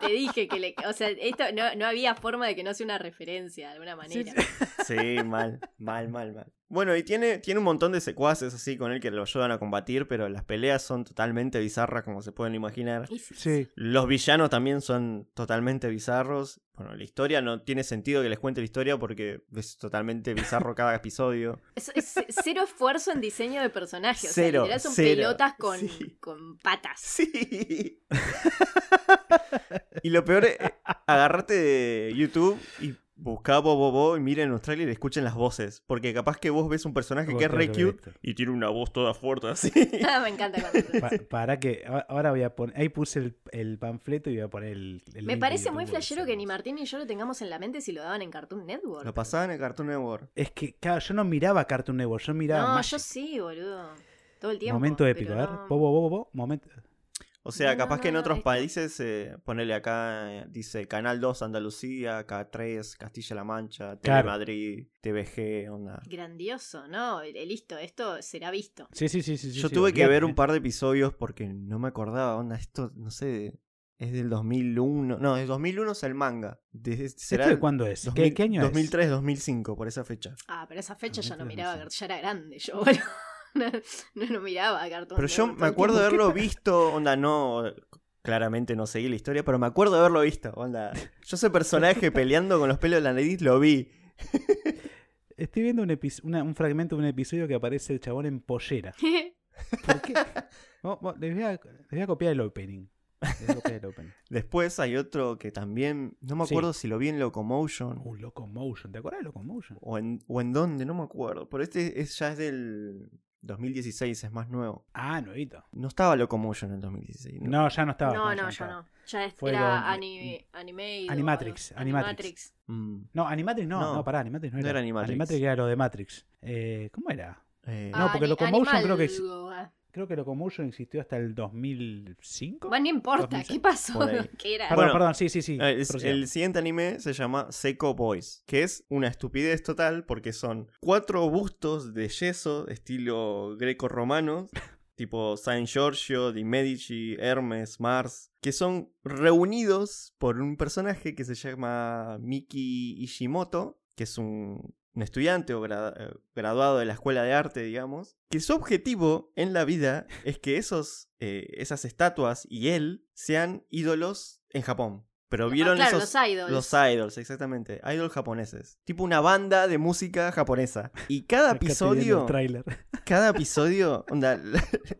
Te dije que le. O sea, esto no, no había forma de que no sea una referencia de alguna Sí, manera. sí. Sí, mal, mal, mal, mal. Bueno, y tiene, tiene un montón de secuaces así con él que lo ayudan a combatir, pero las peleas son totalmente bizarras, como se pueden imaginar. Sí. Los villanos también son totalmente bizarros. Bueno, la historia no tiene sentido que les cuente la historia porque es totalmente bizarro cada episodio. Es, es cero esfuerzo en diseño de personajes. Cero, o sea, literal son cero. pelotas con, Sí. con patas. Sí. y lo peor es, eh, agarrate de YouTube y buscá Bobo Bo y miren los trailers y escuchen las voces. Porque capaz que vos ves un personaje que es re cute y tiene una voz toda fuerte así. Ah, me encanta cuando Pa- para que ahora voy a poner ahí puse el, el panfleto y voy a poner el, el Me parece muy flashero que ni. Martín ni yo lo tengamos en la mente si lo daban en Cartoon Network. Lo pasaban en Cartoon Network. es que claro yo no miraba Cartoon Network yo miraba no, Magic. yo sí, boludo. Todo el tiempo. momento épico a ver no- bobo bobo bobo momento O sea, No, capaz no, que en otros esto- países, eh, ponele acá, eh, dice Canal 2 Andalucía, K3 Castilla-La Mancha, Claro. Telemadrid, TVG, onda. Grandioso, ¿no? Eh, Listo, esto será visto. sí sí sí sí, sí, Yo sí, tuve que olvídate, ver un par de episodios porque no me acordaba, onda, esto, no sé, es del 2001. No, del 2001 es el manga. De- será ¿Esto de cuándo es? 2000 ¿Qué, qué año es? 2003, 2005, por esa fecha. Ah, pero esa fecha ya no 2003, miraba, no sé. ya era grande yo, boludo. No, no, no miraba Cartoon Pero yo Network me acuerdo de haberlo visto, onda, no. Claramente no seguí la historia, pero me acuerdo de haberlo visto, onda. Yo ese personaje peleando con los pelos de la nariz lo vi. estoy viendo un, una- un fragmento de un episodio que aparece el chabón en pollera ¿por qué? Les, voy a, les voy a copiar el opening Les voy a copiar el opening Después hay otro que también. No me Sí. acuerdo si lo vi en Locomotion uh Locomotion ¿te acuerdas de Locomotion? o en, o en dónde, no me acuerdo. Pero este es, ya es del 2016, es más nuevo. ah nuevito No estaba Locomotion en el 2016. no ya no estaba No, no, estaba. ya no. Ya es- Fue era lo- anime, anime Animatrix, Animatrix. Mm, No, Animatrix no, No. no, pará, Animatrix no No era. era Animatrix. Animatrix era lo de Matrix. Eh, ¿Cómo era? eh, No, porque Locomotion creo que es- ah. Creo que Locomotion existió hasta el 2005. Bueno, no importa, 2006. ¿qué pasó? ¿Qué era? perdón, Bueno, perdón, sí, sí, sí. Eh, el siguiente anime se llama Seiko Boys, que es una estupidez total porque son cuatro bustos de yeso, estilo greco-romano, tipo San Giorgio, Di Medici, Hermes, Mars, que son reunidos por un personaje que se llama Miki Ishimoto, que es un, un estudiante o gra- eh, graduado de la escuela de arte, digamos, que su objetivo en la vida es que esos, eh, esas estatuas y él sean ídolos en Japón. Pero vieron Ah, claro, esos... los idols. Los idols, exactamente. Idols japoneses. Tipo una banda de música japonesa. Y cada episodio, el cada episodio, onda,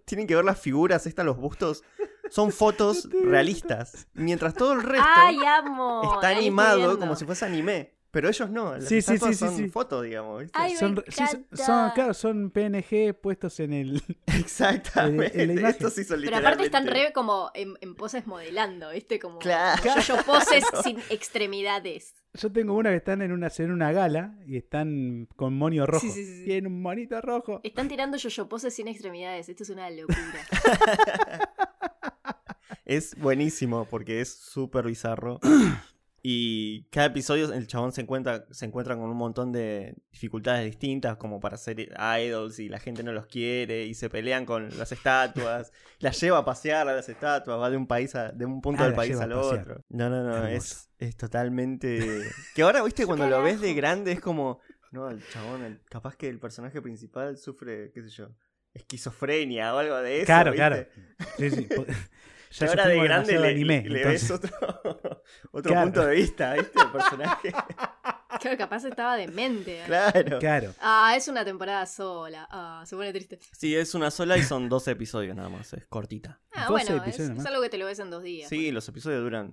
tienen que ver las figuras, estas, los bustos, son fotos realistas. Mientras todo el resto ¡Ay, amo! está Ahí animado como si fuese anime. Pero ellos no, las Sí, sí, sí, son sí. fotos, digamos, ¿viste? Ay, Son, sí, son- encanta. son, claro, son PNG puestos en el. Exactamente. en la imagen. Estos sí son Pero aparte están re como en, en poses modelando, ¿viste? Como Claro. yo poses sin extremidades. Yo tengo una que están en una, en una gala y están con monio rojo. Sí, sí, sí, sí. Tienen un monito rojo. Están tirando yo poses sin extremidades. Esto es una locura. Es buenísimo porque es súper bizarro. Y cada episodio el chabón se encuentra, se encuentra con un montón de dificultades distintas, como para ser idols y la gente no los quiere, y se pelean con las estatuas, las lleva a pasear a las estatuas, va de un país a, de un punto Ah, del país al otro. No, no, no, es, es totalmente. Que ahora, viste, cuando lo ves de grande es como. No, el chabón, el- capaz que el personaje principal sufre, qué sé yo, esquizofrenia o algo de eso. claro, ¿viste? claro. Sí, sí. Ya ahora de grande le, anime. le entonces. ves otro, otro Claro. punto de vista, ¿viste? El personaje. Claro, capaz estaba demente. claro. Claro. Ah, es una temporada sola. Ah, se pone triste. Sí, es una sola y son 12 episodios nada más, es cortita. Ah, 12 bueno, es, episodios es algo que te lo ves en dos días. Sí, los episodios duran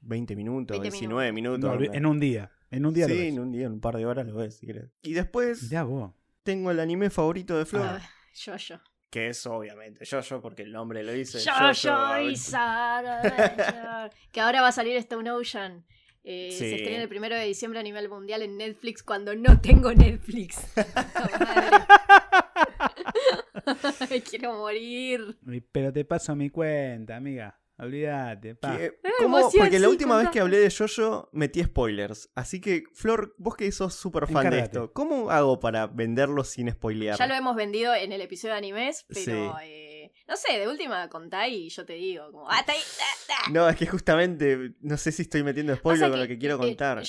20 minutos, 20 19 minutos. No, en un día. En un día lo sí, ves. en un día, en un par de horas lo ves, si querés. Y después Mirá vos. tengo el anime favorito de Flor. Ah, yo, yo. Que es obviamente Jojo, porque el nombre lo dice. Jojo Bizarre Adventure. que ahora va a salir Stone Ocean. Eh, Sí. Se estrena el primero de diciembre a nivel mundial en Netflix cuando no tengo Netflix. Quiero morir. Y- Pero te paso mi cuenta, amiga. Olvídate, pa. Que- ¿cómo? emoción, Porque la sí, última vez que hablé de Jojo metí spoilers. Así que, Flor, vos que sos súper fan de esto, ¿cómo hago para venderlo sin spoilear? Ya lo hemos vendido en el episodio de animes, pero Sí. eh, no sé, de última contá y yo te digo, como, ah, está ahí, ah, ah". No, es que justamente no sé si estoy metiendo spoiler con lo que, quiero eh, contar.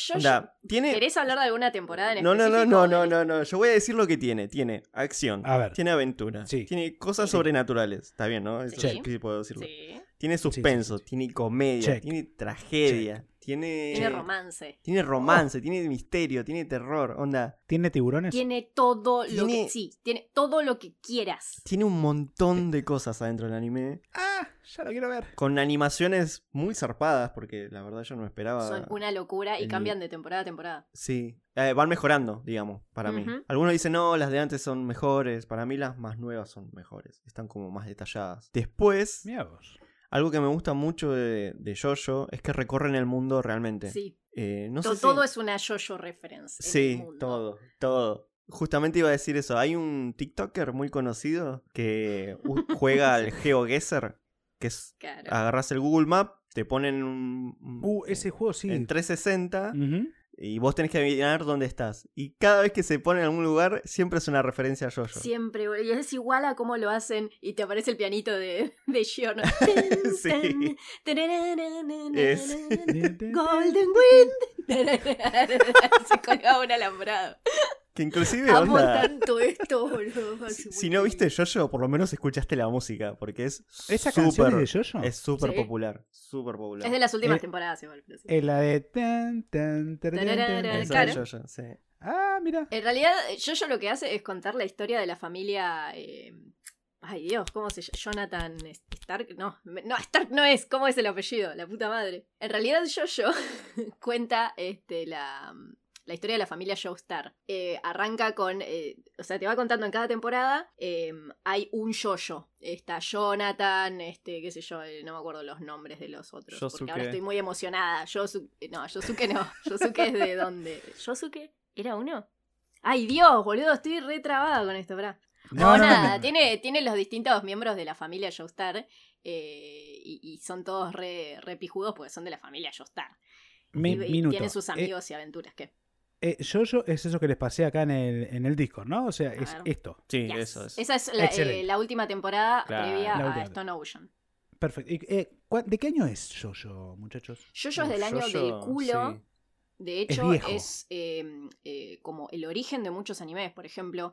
tiene... ¿Querés hablar de alguna temporada en No, no, no, específico? no, no, no, no. Yo voy a decir lo que tiene. Tiene acción. A ver. Tiene aventura. Sí. Tiene cosas Sí. sobrenaturales. Está bien, ¿no? Eso Sí. sí, sí puedo decirlo. Sí. Tiene suspenso, sí, sí. tiene comedia, Check. tiene tragedia, tiene. Tiene romance. Tiene romance, tiene misterio, tiene terror. Onda. ¿Tiene tiburones? Tiene todo lo que. Sí, tiene todo lo que quieras. Tiene un montón de cosas adentro del anime. Ah, ya lo quiero ver. Con animaciones muy zarpadas, porque la verdad yo no me esperaba. Son una locura y el- cambian de temporada a temporada. Sí, eh, van mejorando, digamos, para mí. Algunos dicen, no, las de antes son mejores. Para mí las más nuevas son mejores. Están como más detalladas. Después, Mira vos. Algo que me gusta mucho de, de Jojo es que recorren el mundo realmente. Sí. Eh, no To- sé si- todo es una yo-yo reference. Sí, todo, todo. Justamente iba a decir eso. Hay un TikToker muy conocido que juega al GeoGuessr, que es Claro. agarras el Google Map, te ponen un, Uh, ese juego sí. en 360 Ujú. Y vos tenés que adivinar dónde estás. Y cada vez que se pone en algún lugar, siempre es una referencia a Jojo. Siempre, y es igual a cómo lo hacen y te aparece el pianito de, de Shion. Sí. Es- Golden Wind. Se colgaba un alambrado. Que inclusive Amo onda. tanto esto, boludo. Si, si no viste Jojo, por lo menos escuchaste la música, porque es ¿Esa súper- canción es de Jojo? Es súper Sí. popular, súper popular. Es de las últimas Eh, temporadas igual. sí. Es la de... tan, tan, tararán, tan, Tararara, tan. Esa claro. de Jojo, sí. Ah, mira. En realidad, Jojo lo que hace es contar la historia de la familia. eh, Ay Dios, ¿cómo se llama? Jonathan Stark. No, no, Stark no es. ¿Cómo es el apellido? La puta madre. En realidad, Jojo cuenta este, la, la historia de la familia Joestar. Eh, arranca con. eh, o sea, te va contando en cada temporada. eh, hay un Jojo. Está Jonathan, este, qué sé yo, eh, no me acuerdo los nombres de los otros. Porque Yosuke. ahora estoy muy emocionada. Yosu- no, Yosuke no. Yosuke es de dónde. ¿Yosuke? ¿Era uno? Ay, Dios, boludo, estoy re trabada con esto, ¿verdad? No, nada, Tiene, tiene los distintos miembros de la familia Joestar eh, y, y son todos re, re pijudos porque son de la familia Joestar. Mi- y, y tienen sus Eh, amigos y aventuras. ¿qué? Eh, Jojo es eso que les pasé acá en el, en el Discord, ¿no? O sea, es esto. Sí, Yes. eso es. Esa es la, eh, la última temporada Claro. previa La a. Stone Ocean. Perfecto. Y, eh, ¿cuá- ¿De qué año es Jojo, muchachos? Jojo es del año Jojo, del culo. sí. De hecho, es, eh, eh, como el origen de muchos animes. Por ejemplo,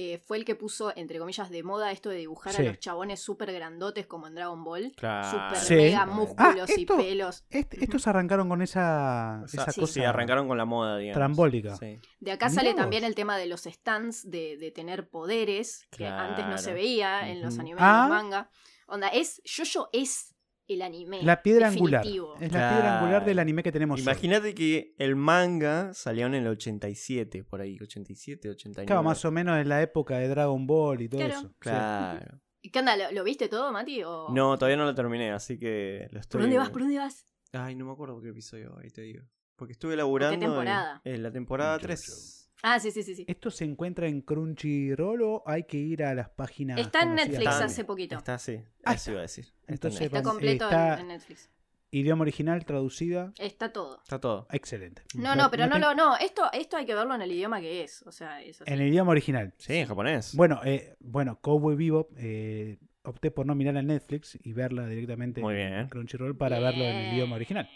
eh, fue el que puso, entre comillas, de moda esto de dibujar Sí. a los chabones súper grandotes como en Dragon Ball. Claro. Súper Sí. mega Ah, músculos y pelos. Este- estos arrancaron con esa, O sea, esa sí. cosa. Sí, arrancaron con la moda, digamos. Trambólica. Sí. De acá Mirá sale vos. también el tema de los stands, de, de tener poderes, que antes no se veía en los animes Ah. y los manga. Onda, es, Jojo es el anime. La piedra angular. Es la piedra angular del anime que tenemos. hoy. Imagínate que el manga salió en el 87, por ahí, 87, 89. Claro, más o menos en la época de Dragon Ball y todo Claro. eso. Sí. Claro. ¿Y ¿Qué onda? ¿Lo, lo viste todo, Mati? O... No, todavía no lo terminé, así que lo estoy... ¿Por dónde vas? ¿Por dónde vas? Ay, no me acuerdo qué episodio, ahí te digo. Porque estuve laburando en- temporada? En, la temporada Mucho, 3. Ah, sí, sí, sí. sí. ¿Esto se encuentra en Crunchyroll o hay que ir a las páginas? Está en conocidas? Netflix Está- hace poquito. Está así, Ah, eso iba a decir. Está, en Entonces. Está completo en- está- en, Netflix. Idioma original, traducida. Está todo. Está todo. Excelente. No, no, pero no, te- lo, no, esto, esto hay que verlo en el idioma que es. O sea, eso En el idioma original. Sí, en japonés. Bueno, eh, bueno, Cowboy Bebop, eh, opté por no mirar en Netflix y verla directamente Muy en bien. Crunchyroll para verlo en el idioma original.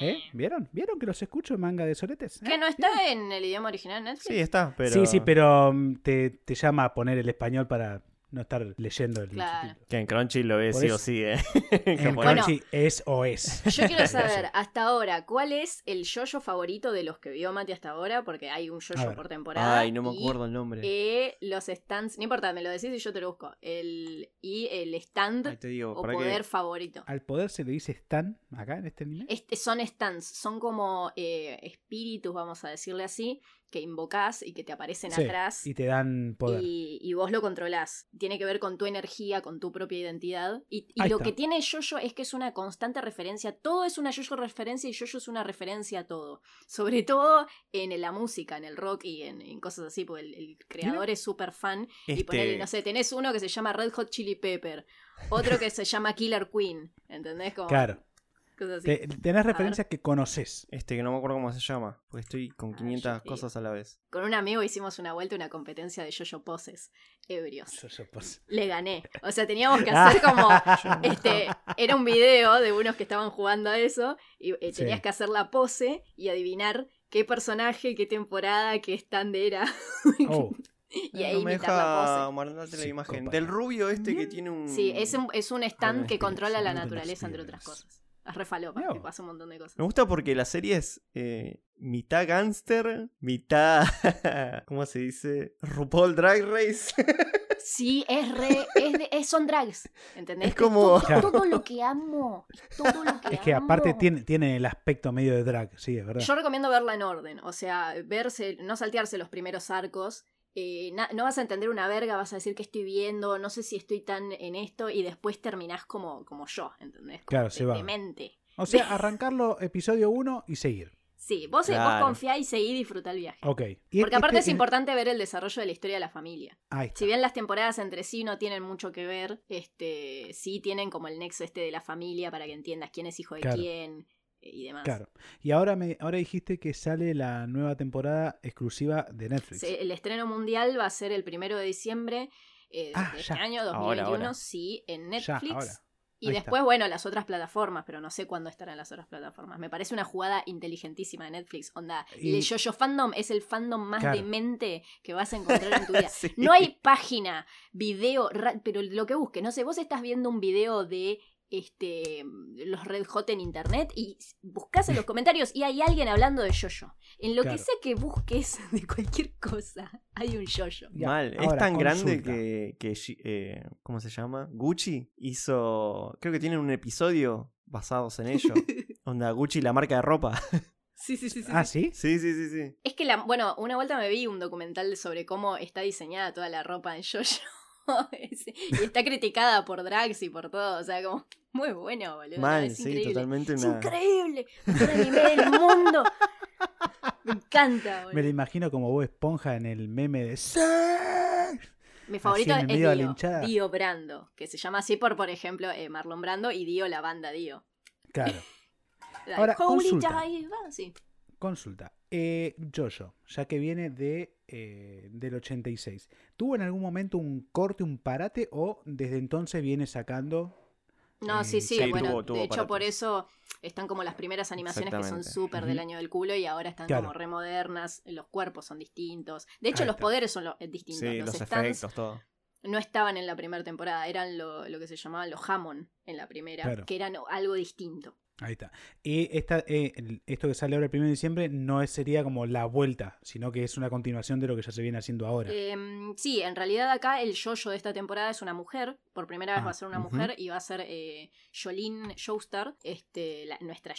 ¿Eh? ¿Vieron? ¿Vieron que los escucho en manga de soletes? ¿Que ¿Eh? no está en el idioma original Netflix? Sí, está, pero... Sí, sí, pero mm, te, te llama a poner el español para no estar leyendo el Claro. Que en Crunchy lo Por sí eso- o sí, ¿eh? En. Crunchy es o es. Yo quiero saber, hasta ahora, ¿cuál es el yoyo favorito de los que vio Mati hasta ahora? Porque hay un yoyo por temporada. Ay, no me y, acuerdo el nombre. eh, los stands, no importa, me lo decís y yo te lo busco. El, y el stand Ahí te digo, o poder que... favorito. Al poder se le dice Stan acá en este anime. Este, son stands, son como eh, espíritus, vamos a decirle así, que invocás y que te aparecen Sí, atrás. y te dan poder. Y, y vos lo controlás. tiene que ver con tu energía, con tu propia identidad. Y, y lo está. que tiene Jojo es que es una constante referencia. Todo es una Jojo referencia y Jojo es una referencia a todo. Sobre todo en la música, en el rock y en, en cosas así, porque el, el creador es súper fan. Y Este- ponele, no sé, tenés uno que se llama Red Hot Chili Pepper, otro que se llama Killer Queen, ¿entendés? Como Claro. Cosas así. Te- tenés referencias que conoces. Este que no me acuerdo cómo se llama, porque estoy con Ah, 500 yo te digo. cosas a la vez. Con un amigo hicimos una vuelta, una competencia de Jojo Poses, ebrios. Yo- yo, pues. Le gané. O sea, teníamos que hacer como. Este, era un video de unos que estaban jugando a eso y eh, tenías Sí. que hacer la pose y adivinar qué personaje, qué temporada, qué stand era. Oh, y Ah, ahí no me la deja pose. mandarte la imagen. Del rubio este que tiene un... Sí, es un, es un stand Golden que controla la naturaleza, entre otras cosas. Es re falopa, Mirá que vos. pasa un montón de cosas. Me gusta porque la serie es eh, mitad gangster, mitad... ¿Cómo se dice? RuPaul Drag Race. Sí, es re. Es de- es- son drags. ¿Entendés? Es como- todo, todo lo que amo. Es todo lo que es que aparte tiene, tiene el aspecto medio de drag, sí, es verdad. Yo recomiendo verla en orden, o sea, verse, no saltearse los primeros arcos. Eh, na- no vas a entender una verga, vas a decir que estoy viendo, no sé si estoy tan en esto, y después terminás como, como yo, ¿entendés? Como Claro, de- se va. demente. O sea, arrancarlo episodio 1 y seguir. Sí, vos, vos Claro. confiá y seguí y disfrutá el viaje. Ok. Y Porque aparte es este- importante ver el desarrollo de la historia de la familia. Ahí está. Si bien las temporadas entre sí no tienen mucho que ver, este, sí tienen como el nexo este de la familia para que entiendas quién es hijo de Claro. quién eh, y demás. Claro. Y ahora me ahora dijiste que sale la nueva temporada exclusiva de Netflix. El estreno mundial va a ser el primero de diciembre eh, Ah, de este ya. año, Ahora, 2021, ahora. sí, en Ya, Netflix. ahora. Y Ahí después, está. bueno, las otras plataformas, pero no sé cuándo estarán las otras plataformas. Me parece una jugada inteligentísima de Netflix. Onda, Y- el Jojo Fandom es el fandom más Claro. demente que vas a encontrar en tu vida. Sí. No hay página, video, ra- pero lo que busques, no sé, vos estás viendo un video de este los Red Hot en internet y buscas en los comentarios y hay alguien hablando de Jojo. En lo Claro. que sea que busques de cualquier cosa, hay un. Ya, Mal, es ahora, tan grande que, que eh, ¿cómo se llama? Gucci hizo, creo que tienen un episodio basados en ello. Onda Gucci, la marca de ropa. Sí, sí, sí, sí. Ah, sí. ¿sí? sí, sí, sí, sí. Es que la, bueno, una vuelta me vi un documental sobre cómo está diseñada toda la ropa en Jojo. y está criticada por drags y por todo. O sea, como muy bueno, boludo. Mal, es sí, increíble. totalmente Es una... increíble. Mejor anime del mundo. Me encanta, boludo. Me lo imagino como vos esponja en el meme de "Sí". Mi favorito es Dio. Dio Brando, que se llama así por, por ejemplo, eh, Marlon Brando y Dio, la banda Dio. Claro. Ahora, consulta. Sí. Consulta. Eh, Jojo, ya que viene de, eh, del 86, ¿tuvo en algún momento un corte, un parate o desde entonces viene sacando? No, Eh, sí, sí, sí, bueno, tuvo- tuvo de hecho por eso están como las primeras animaciones que son súper del año del culo y ahora están Claro. como remodernas, los cuerpos son distintos. De hecho, los poderes son lo- eh, distintos. Sí, los, los efectos, todo. no estaban en la primera temporada, eran lo, lo que se llamaban los Hammond en la primera, Claro. que eran algo distinto. Ahí está. Y esta, eh, esto que sale ahora el 1 de diciembre no es- sería como la vuelta, sino que es una continuación de lo que ya se viene haciendo ahora. Em, sí, en realidad acá el Jojo de esta temporada es una mujer. Por primera vez Ah, va a ser una mujer y va a ser eh, Jolene Joestar, este, la- nuestra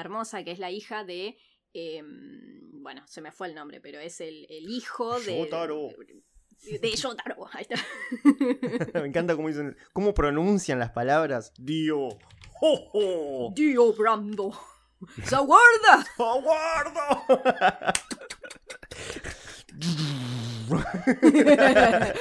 hermosa, que es la hija de. em, bueno, se me fue el nombre, pero es el, el hijo de. Yotaro. De, ahí está. Me encanta cómo dicen, cómo pronuncian las palabras. Dio. Dio Brando. ¡Se aguarda! ¡Aguardo!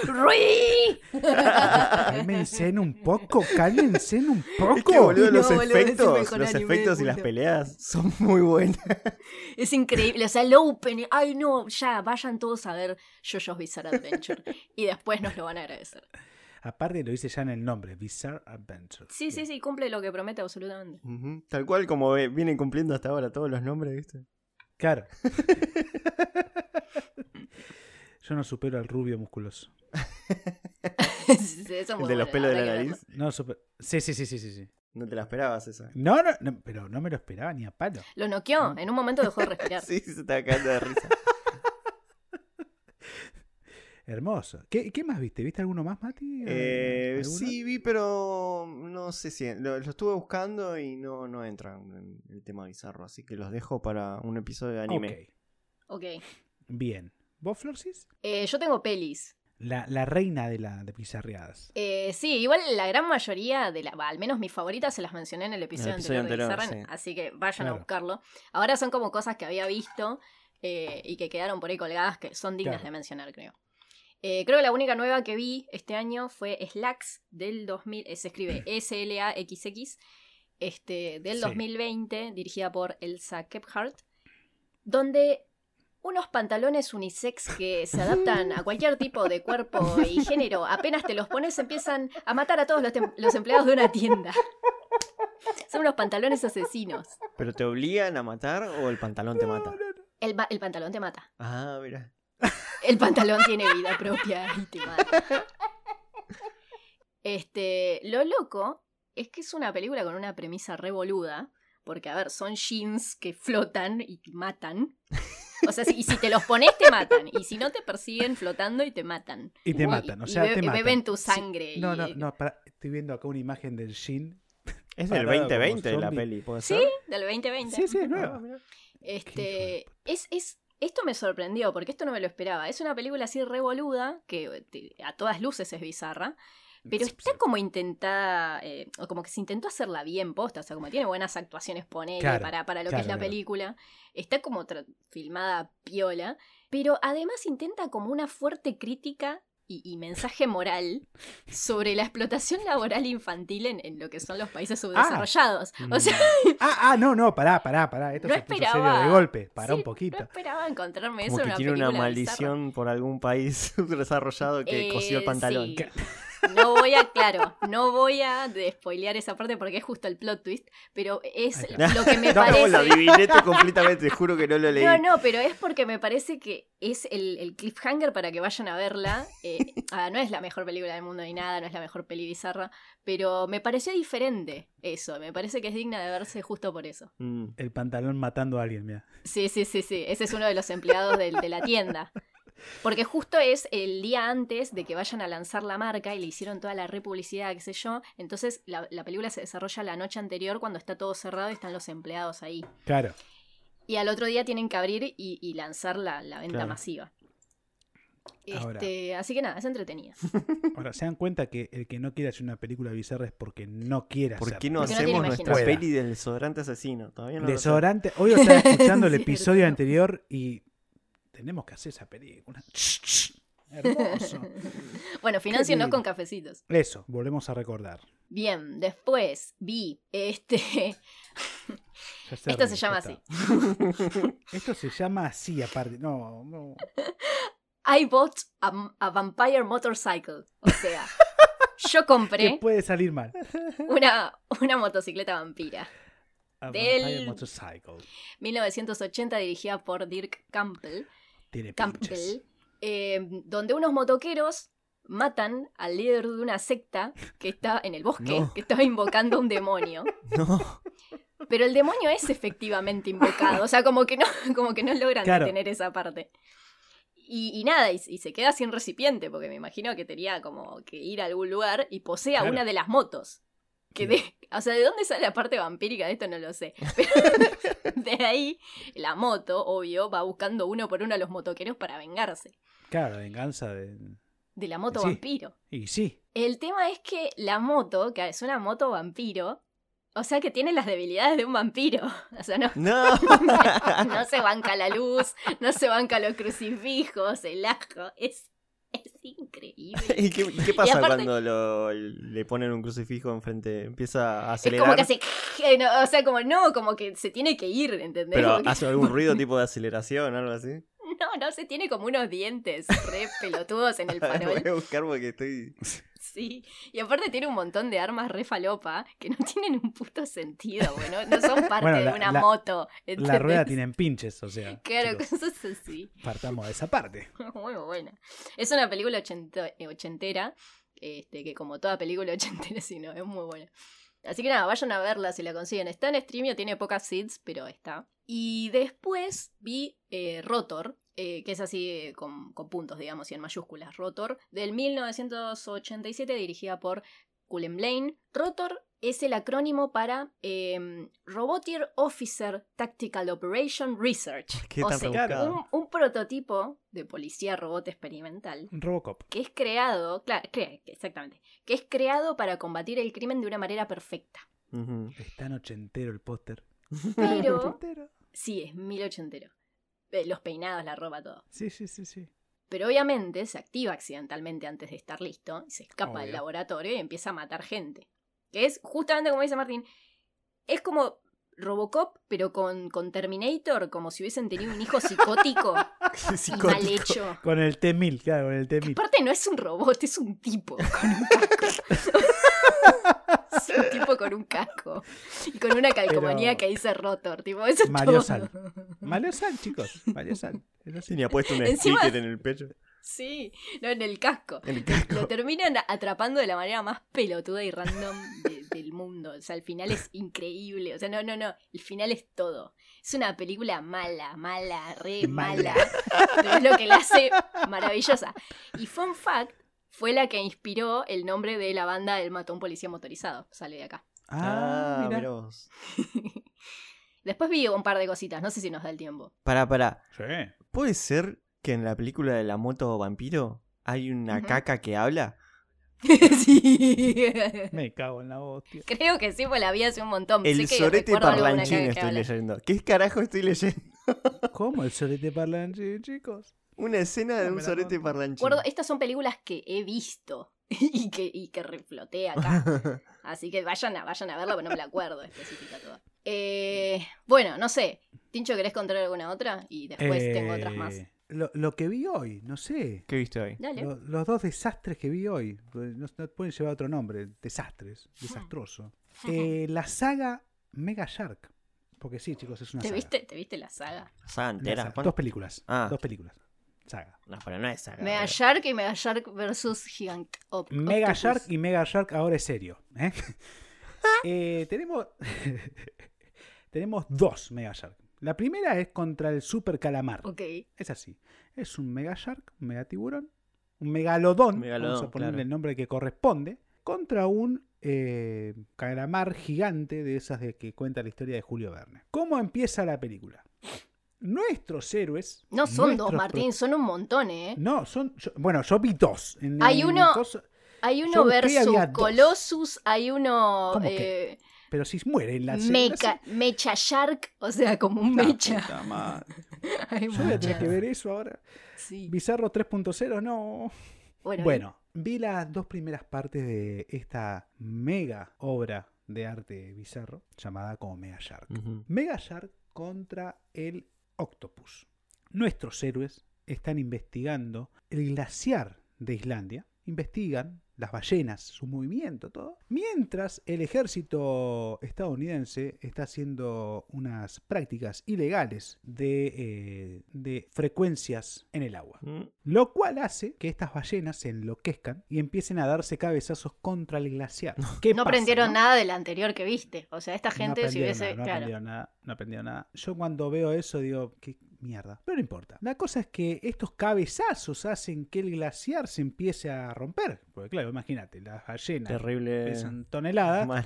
¡Rui! Cálmense en un poco, cálmense en un Es poco. que, boludo, los No, es efectos, los efectos y las peleas son muy buenas. Es increíble, o sea, el opening, ay no, ya, vayan todos a ver JoJo's Bizarre Adventure y después nos lo van a agradecer. Aparte lo dice ya en el nombre, Bizarre Adventure. Sí, sí, sí, cumple lo que promete absolutamente. Tal cual como ve- vienen cumpliendo hasta ahora todos los nombres, ¿viste? Claro. Yo no supero al rubio musculoso. Eso El de los pelos de la nariz. No supero. Sí, sí, sí, sí, sí, sí. No te la esperabas esa. No, no, no, pero no me lo esperaba ni a palo. Lo noqueó, en un momento dejó de respirar. Sí, se estaba cagando de risa. Hermoso. ¿Qué, qué más viste? ¿Viste alguno más, Mati? Eh, sí, vi, pero no sé si. Lo, lo estuve buscando y no, no entra en el tema bizarro. Así que los dejo para un episodio de anime. Ok, Ok. bien. ¿Vos, Florcis? Eh, yo tengo pelis. La, la reina de la de bizarreadas. Eh, sí, igual la gran mayoría de la, al menos mis favoritas se las mencioné en el episodio, episodio anterior, de anterior, Bizarran, así que vayan a buscarlo. Ahora son como cosas que había visto eh, y que quedaron por ahí colgadas que son dignas Claro. de mencionar, creo. Eh, creo que la única nueva que vi este año fue Slacks del 2000, eh, se escribe S-L-A-X-X, este, del Sí. 2020, dirigida por Elsa Kephart, donde unos pantalones unisex que se adaptan a cualquier tipo de cuerpo y género, apenas te los pones empiezan a matar a todos los, los empleados de una tienda. Son unos pantalones asesinos. ¿Pero te obligan a matar o el pantalón te mata? El, el pantalón te mata. Ah, mira. El pantalón tiene vida propia y te mata. Este, lo loco es que es una película con una premisa revoluda. Porque, a ver, son jeans que flotan y te matan. O sea, si- y si te los pones, te matan. Y si no, te persiguen flotando y te matan. Y te matan, o y sea, te matan. beben tu Sí. sangre. No, y- no, no, estoy viendo acá una imagen del Shin. Es del Parado como 2020 la peli, ¿puede Sí, ser? del 2020. Sí, sí, es Ah, nueva. Este, es, es, esto me sorprendió porque esto no me lo esperaba. Es una película así revoluda que a todas luces es bizarra, pero está como intentada, eh, o como que se intentó hacerla bien posta, o sea, como tiene buenas actuaciones, ponele, Claro, para, para lo que es la claro. película. Está como filmada piola, pero además intenta como una fuerte crítica y, y mensaje moral sobre la explotación laboral infantil en, en lo que son los países subdesarrollados. O sea, Ah, ah, no, no, pará, pará, pará. Esto No se puso serio esperaba. de golpe. Pará sí, un poquito. No esperaba encontrarme eso Como en que una tiene una maldición por algún país desarrollado que Eh, cosió el pantalón. sí. No voy a, claro, no voy a de spoilear esa parte porque es justo el plot twist, pero es lo que me No, parece. lo adiviné completamente, te juro que no lo leí. No, no, pero es porque me parece que es el, el cliffhanger para que vayan a verla. Eh, ah, no es la mejor película del mundo ni nada, no es la mejor peli bizarra, pero me pareció diferente eso. Me parece que es digna de verse justo por eso. Mm. El pantalón matando a alguien, mira. Sí, sí, sí, sí. Ese es uno de los empleados del- de, la tienda. Porque justo es el día antes de que vayan a lanzar la marca y le hicieron toda la republicidad, qué sé yo. Entonces la, la película se desarrolla la noche anterior cuando está todo cerrado y están los empleados ahí. Claro. Y al otro día tienen que abrir y, y lanzar la, la venta Claro. masiva. Ahora. Este, así que nada, es entretenida. Ahora, ¿se dan cuenta que el que no quiere hacer una película bizarra es porque no quiere ¿Por hacerla? qué no Porque no hacemos nuestra imaginación. peli del desodorante asesino? Todavía no. Desodorante. Hoy estaba escuchando el episodio anterior y tenemos que hacer esa película. Hermoso. bueno, financienos con cafecitos. Eso, volvemos a recordar. Bien, después vi este. Se Esto ríe, se llama está. así. Esto se llama así, aparte. No, no. I bought a, a vampire motorcycle. O sea, yo ¿Qué compré puede salir mal? una, una motocicleta vampira. A Del- Vampire Motorcycle. 1980 dirigida por Dirk Campbell. Tiene. Campbell eh, donde unos motoqueros matan al líder de una secta que está en el bosque, No. que estaba invocando un demonio. No. Pero el demonio es efectivamente invocado. O sea, como que no, como que no logran Claro. detener esa parte. Y, y nada, y, y se queda sin recipiente, porque me imagino que tenía como que ir a algún lugar y posee a Claro. una de las motos. Que de, o sea, ¿de dónde sale la parte vampírica de esto? No lo sé. Pero de ahí, la moto, obvio, va buscando uno por uno a los motoqueros para vengarse. Claro, la venganza de. De la moto Sí. vampiro. Y sí. El tema es que la moto, que es una moto vampiro, o sea que tiene las debilidades de un vampiro. O sea, no, No. no se banca la luz, no se banca los crucifijos, el ajo. Es, es increíble. ¿Y qué, pasa aparte- cuando lo- le ponen un crucifijo enfrente? Empieza a Es acelerar. como que hace. no, o sea, como no, como que se tiene que ir, ¿entendés? Pero hace algún ruido tipo de aceleración o algo así. no, no, se tiene como unos dientes re pelotudos en el Voy farol. a buscar porque estoy. Sí, y aparte tiene un montón de armas re falopa que no tienen un puto sentido, bueno, no son parte Bueno, de una la- moto. La rueda tiene pinches, o sea. Claro, chicos, cosas así. partamos de esa parte. Muy buena. Es una película ochenta- eh, ochentera, este, que como toda película ochentera, sí, no, es muy buena. Así que nada, vayan a verla si la consiguen. Está en Streamio, tiene pocas seeds, pero está. Y después vi eh, Rotor, eh, que es así con, con puntos, digamos, y en mayúsculas. Rotor, del 1987, dirigida por Cullen Blaine. Rotor es el acrónimo para em, Robotier Officer Tactical Operation Research. Qué o tan sea, un, un prototipo de policía robot experimental Robocop. que es creado, claro, exactamente, que es creado para combatir el crimen de una manera perfecta. Ujú. Es tan ochentero el póster. Pero, Ochentero. sí, es mil ochentero. Los peinados, la ropa, todo. Sí, sí, sí, sí. Pero obviamente se activa accidentalmente antes de estar listo, y se escapa del laboratorio y empieza a matar gente. Que es justamente como dice Martín, es como Robocop, pero con, con Terminator, como si hubiesen tenido un hijo psicótico y mal Psicótico. hecho. Con el T-1000, claro, con el T-1000. Aparte no es un robot, es un tipo con un un tipo con un casco. Y con una calcomanía Pero- que dice Rotor. Tipo, eso es Mario todo. Sal. Mario Sal, chicos. Mario Sal. Es así. Tenía puesto un Encima- sticker en el pecho. Sí, no, en el casco. En el casco. Lo terminan atrapando de la manera más pelotuda y random de- del mundo. O sea, el final es increíble. O sea, no, no, no. El final es todo. Es una película mala, mala, re Mala. mala. Pero es lo que la hace maravillosa. Y Fun Fact fue la que inspiró el nombre de la banda El Matón Policía Motorizado. Sale de acá. Ah, mira. vos. Después vi un par de cositas. No sé si nos da el tiempo. Pará, pará. Sí. ¿Puede ser que en la película de la moto vampiro hay una caca que habla? sí. Me cago en la hostia. Creo que sí, pues la vi hace un montón. El Sé que sorete una parlanchín que estoy leyendo. ¿Qué carajo estoy leyendo? ¿Cómo el solete parlante, chicos? Una escena de No un sorete parlanchín. Estas son películas que he visto y que, y que refloté acá. Así que vayan a, vayan a verla, pero no me la acuerdo específica toda. Eh, bueno, no sé. Tincho, ¿querés contar alguna otra? Y después tengo otras más. Eh, Lo, lo que vi hoy, no sé. ¿Qué viste hoy? Dale. Lo- los dos desastres que vi hoy. pues, No, no pueden llevar otro nombre. Desastres. Desastroso. Eh, la saga Mega Shark. Porque sí, chicos, es una ¿Te saga. viste, ¿Te viste la saga? La saga entera. saga. Dos películas. Ah. Dos películas. Saga. No, pero no es saga. Mega. Shark y Mega Shark versus Gigant Op- Mega Octopus. Shark y Mega Shark ahora es serio. ¿eh? Eh, tenemos, tenemos dos Mega Shark. La primera es contra el Super Calamar. Ok. Es así. Es un Mega Shark, un Mega Tiburón, un Megalodón, Megalodón, vamos a ponerle claro. el nombre que corresponde, contra un eh, calamar gigante de esas de que cuenta la historia de Julio Verne. ¿Cómo empieza la película? Nuestros héroes. No son dos, Martín, son un montón, ¿eh? No, son. yo- bueno, yo vi dos. En- Hay en uno- Hay uno versus dos. Colossus, hay uno ¿Cómo que? eh, pero si muere en la mecha, Mecha Shark, o sea, como un La mecha. puta madre. Hay Yo voy a tener que ver eso ahora. Sí. Bizarro 3.0, no. Bueno, Bueno, vi las dos primeras partes de esta mega obra de arte bizarro llamada como Mega Shark. Ujú. Mega Shark contra el Octopus. Nuestros héroes están investigando el glaciar de Islandia. Investigan las ballenas, su movimiento, todo. Mientras el ejército estadounidense está haciendo unas prácticas ilegales de, eh, de frecuencias en el agua. Mm. Lo cual hace que estas ballenas se enloquezcan y empiecen a darse cabezazos contra el glaciar. ¿Qué no pasa, aprendieron no? nada del anterior que viste. O sea, esta No gente si aprendieron hubiese. nada, no claro. aprendieron nada, no aprendieron nada. Yo cuando veo eso digo, qué mierda. Pero no importa. La cosa es que estos cabezazos hacen que el glaciar se empiece a romper. Porque claro, imagínate, las ballenas Terrible. pesan toneladas. Mal.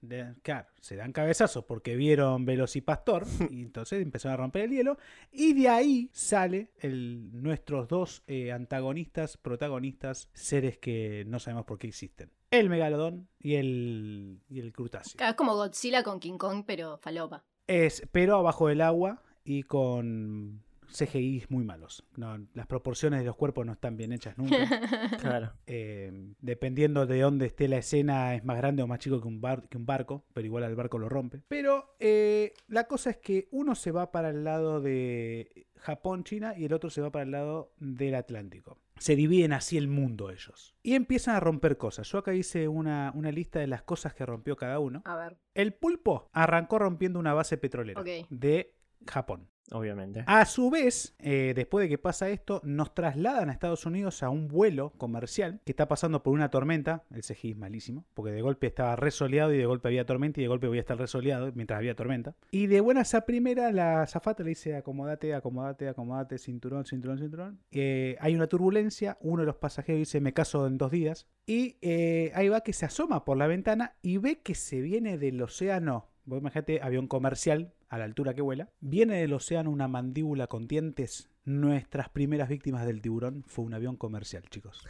de- claro, se dan cabezazos porque vieron Velocipastor y entonces empezaron a romper el hielo. Y de ahí sale el, nuestros dos eh, antagonistas, protagonistas, seres que no sabemos por qué existen. El megalodón y el, y el crutáceo. Claro, Es como Godzilla con King Kong, pero falopa. Es, pero abajo del agua y con CGI muy malos. No, las proporciones de los cuerpos no están bien hechas nunca. Claro. Eh, dependiendo de dónde esté la escena, es más grande o más chico que un, bar- que un barco, pero igual al barco lo rompe. Pero eh, la cosa es que uno se va para el lado de Japón, China, y el otro se va para el lado del Atlántico. Se dividen así el mundo ellos. Y empiezan a romper cosas. Yo acá hice una, una lista de las cosas que rompió cada uno. A ver. El pulpo arrancó rompiendo una base petrolera Ok. de Japón. Obviamente. A su vez, eh, después de que pasa esto, nos trasladan a Estados Unidos a un vuelo comercial que está pasando por una tormenta. El CGI es malísimo, porque de golpe estaba resoleado y de golpe había tormenta y de golpe voy a estar resoleado mientras había tormenta. Y de buenas a primera, la azafata le dice: acomodate, acomodate, acomodate, cinturón, cinturón, cinturón. Eh, hay una turbulencia, uno de los pasajeros dice: me caso en dos días. Y eh, ahí va que se asoma por la ventana y ve que se viene del océano. Vos imagínate, avión comercial a la altura que vuela. Viene del océano una mandíbula con dientes. Nuestras primeras víctimas del tiburón fue un avión comercial, chicos.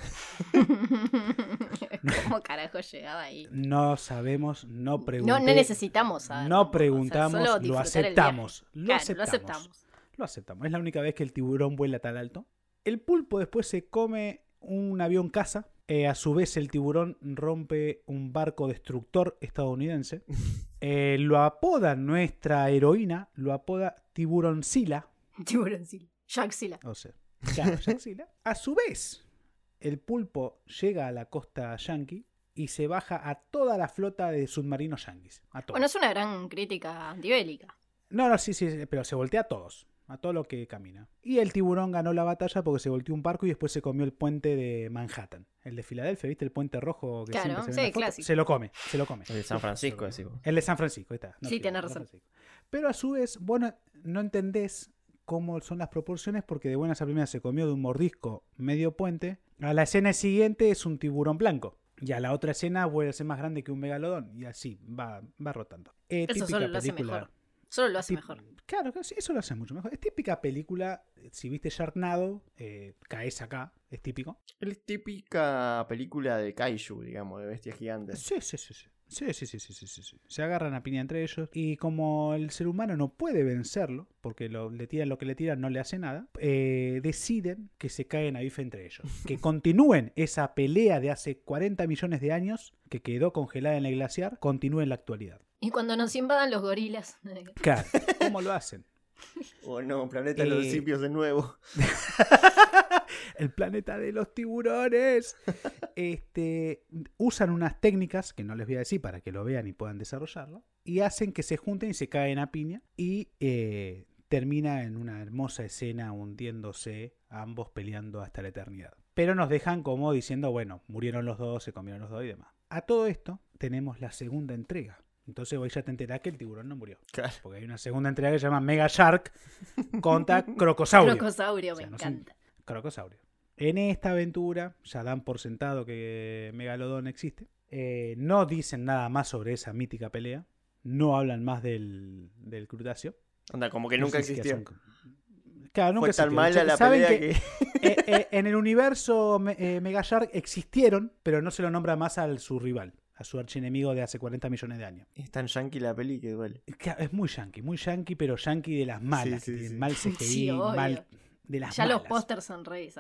¿Cómo carajo llegaba ahí? No sabemos, no preguntamos. no necesitamos saber No tampoco, o sea, preguntamos, lo Claro, aceptamos. Lo aceptamos. Lo aceptamos. Es la única vez que el tiburón vuela tan alto. El pulpo después se come un avión caza. Eh, a su vez, el tiburón rompe un barco destructor estadounidense. Eh, lo apoda nuestra heroína, lo apoda Tiburoncila. Tiburoncila. Jaxila. O sea, Jaxila. A su vez, el pulpo llega a la costa yankee y se baja a toda la flota de submarinos yanquis. Bueno, es una gran crítica antibélica. No, no, sí, sí, pero se voltea a todos, a todo lo que camina. Y el tiburón ganó la batalla porque se volteó un barco y después se comió el puente de Manhattan. El de Filadelfia, ¿viste? El puente rojo que Claro, siempre se ve sí, en la foto. clásico. Se lo come, se lo come. El de San Francisco, decimos. El de San Francisco, ahí está. Sí, San razón. Pero a su vez, vos no, no entendés cómo son las proporciones porque de buenas a primeras se comió de un mordisco medio puente. A la escena siguiente es un tiburón blanco. Y a la otra escena vuelve a ser más grande que un megalodón. Y así va, va rotando. Eh, Eso típica solo lo hace película- mejor. Solo lo hace Tip- mejor. Claro, que sí, eso lo hace mucho mejor. Es típica película, si viste Sharknado, eh, caes acá, es típico. Es típica película de kaiju, digamos, de bestias gigantes. Sí, sí, sí, sí. Sí, sí, sí, sí, sí, sí, sí. Se agarran a piña entre ellos. Y como el ser humano no puede vencerlo, porque lo, le tiran lo que le tiran, no le hace nada, eh, deciden que se caen a bife entre ellos. Que continúen esa pelea de hace 40 millones de años, que quedó congelada en el glaciar, continúe en la actualidad. Y cuando nos invadan los gorilas. Claro, ¿cómo lo hacen? Oh no, Planeta de los Eh, Simios de nuevo. el planeta de los tiburones. Este, usan unas técnicas que no les voy a decir para que lo vean y puedan desarrollarlo. Y hacen que se junten y se caen a piña. Y eh, termina en una hermosa escena hundiéndose, ambos peleando hasta la eternidad. Pero nos dejan como diciendo, bueno, murieron los dos, se comieron los dos y demás. A todo esto tenemos la segunda entrega. Entonces hoy ya te enterás que el tiburón no murió. Claro. Porque hay una segunda entrega que se llama Mega Shark contra Crocosaurio. Crocosaurio, O sea, me no son- encanta. Crocosaurio. En esta aventura ya dan por sentado que Megalodón existe. Eh, no dicen nada más sobre esa mítica pelea. No hablan más del, del Crutáceo. Anda, como que No nunca sé existió. Claro, nunca Fue tan existió. mala la Saben pelea que, que... eh, eh, en el universo me- eh, Mega Shark existieron, pero no se lo nombra más a su rival, a su archienemigo de hace 40 millones de años. Es tan yankee la peli que duele. Es muy yankee, muy yankee, pero yankee de las malas, Sí, sí, sí. mal CGI, mal de las Ya los pósters son re.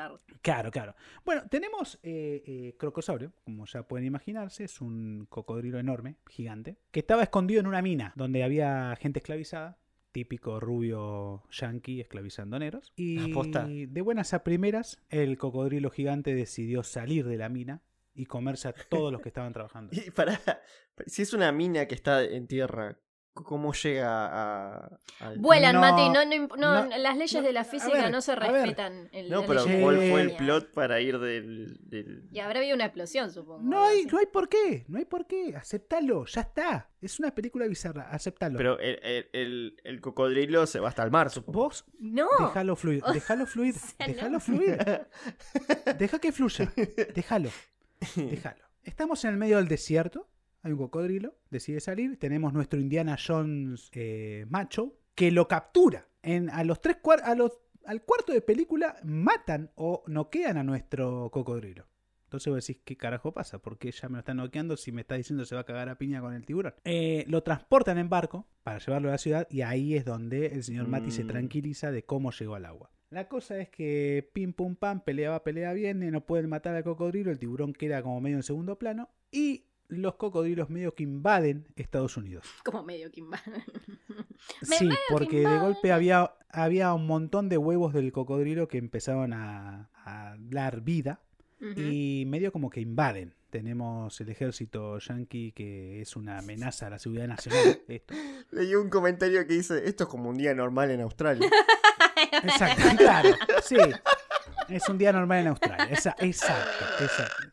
Claro, claro. Bueno, tenemos eh, eh, Crocosaurio, como ya pueden imaginarse, es un cocodrilo enorme, gigante, que estaba escondido en una mina donde había gente esclavizada, típico rubio yankee esclavizando negros. Y Aposta. de buenas a primeras, el cocodrilo gigante decidió salir de la mina y comerse a todos los que estaban trabajando. Y para, si es una mina que está en tierra, ¿cómo llega a...? al- Vuelan, No, Mati, no, no, imp- no, no, las leyes no, de la a física ver, no se a respetan. en No, pero ¿cuál fue el plot para ir del... del- Y habrá habido una explosión, supongo. No hay, no hay por qué, no hay por qué, aceptalo, ya está. Es una película bizarra, aceptalo. Pero el, el- el- el cocodrilo se va hasta el mar, supongo. Vos No. Déjalo fluir, déjalo fluir, sea, déjalo no. fluir. Deja que fluya, déjalo, déjalo. Estamos en el medio del desierto, hay un cocodrilo, decide salir, tenemos nuestro Indiana Jones eh, macho que lo captura. En, a los tres cuar- a los, al cuarto de película matan o noquean a nuestro cocodrilo. Entonces vos decís, ¿qué carajo pasa? ¿Por qué ya me lo están noqueando si me está diciendo se va a cagar a piña con el tiburón? Eh, lo transportan en barco para llevarlo a la ciudad y ahí es donde el señor Mati se Mm. tranquiliza de cómo llegó al agua. La cosa es que pim pum pam, pelea va, pelea viene, no pueden matar al cocodrilo, el tiburón queda como medio en segundo plano y los cocodrilos medio que invaden Estados Unidos. Como medio Kimba. Me Sí, porque de golpe había, había un montón de huevos del cocodrilo que empezaban a, a dar vida y medio como que invaden. Tenemos el ejército yanqui que es una amenaza a la seguridad nacional. Esto. Leí un comentario que dice, esto es como un día normal en Australia. Exacto, claro, sí. Es un día normal en Australia. Esa- exacto, exacto.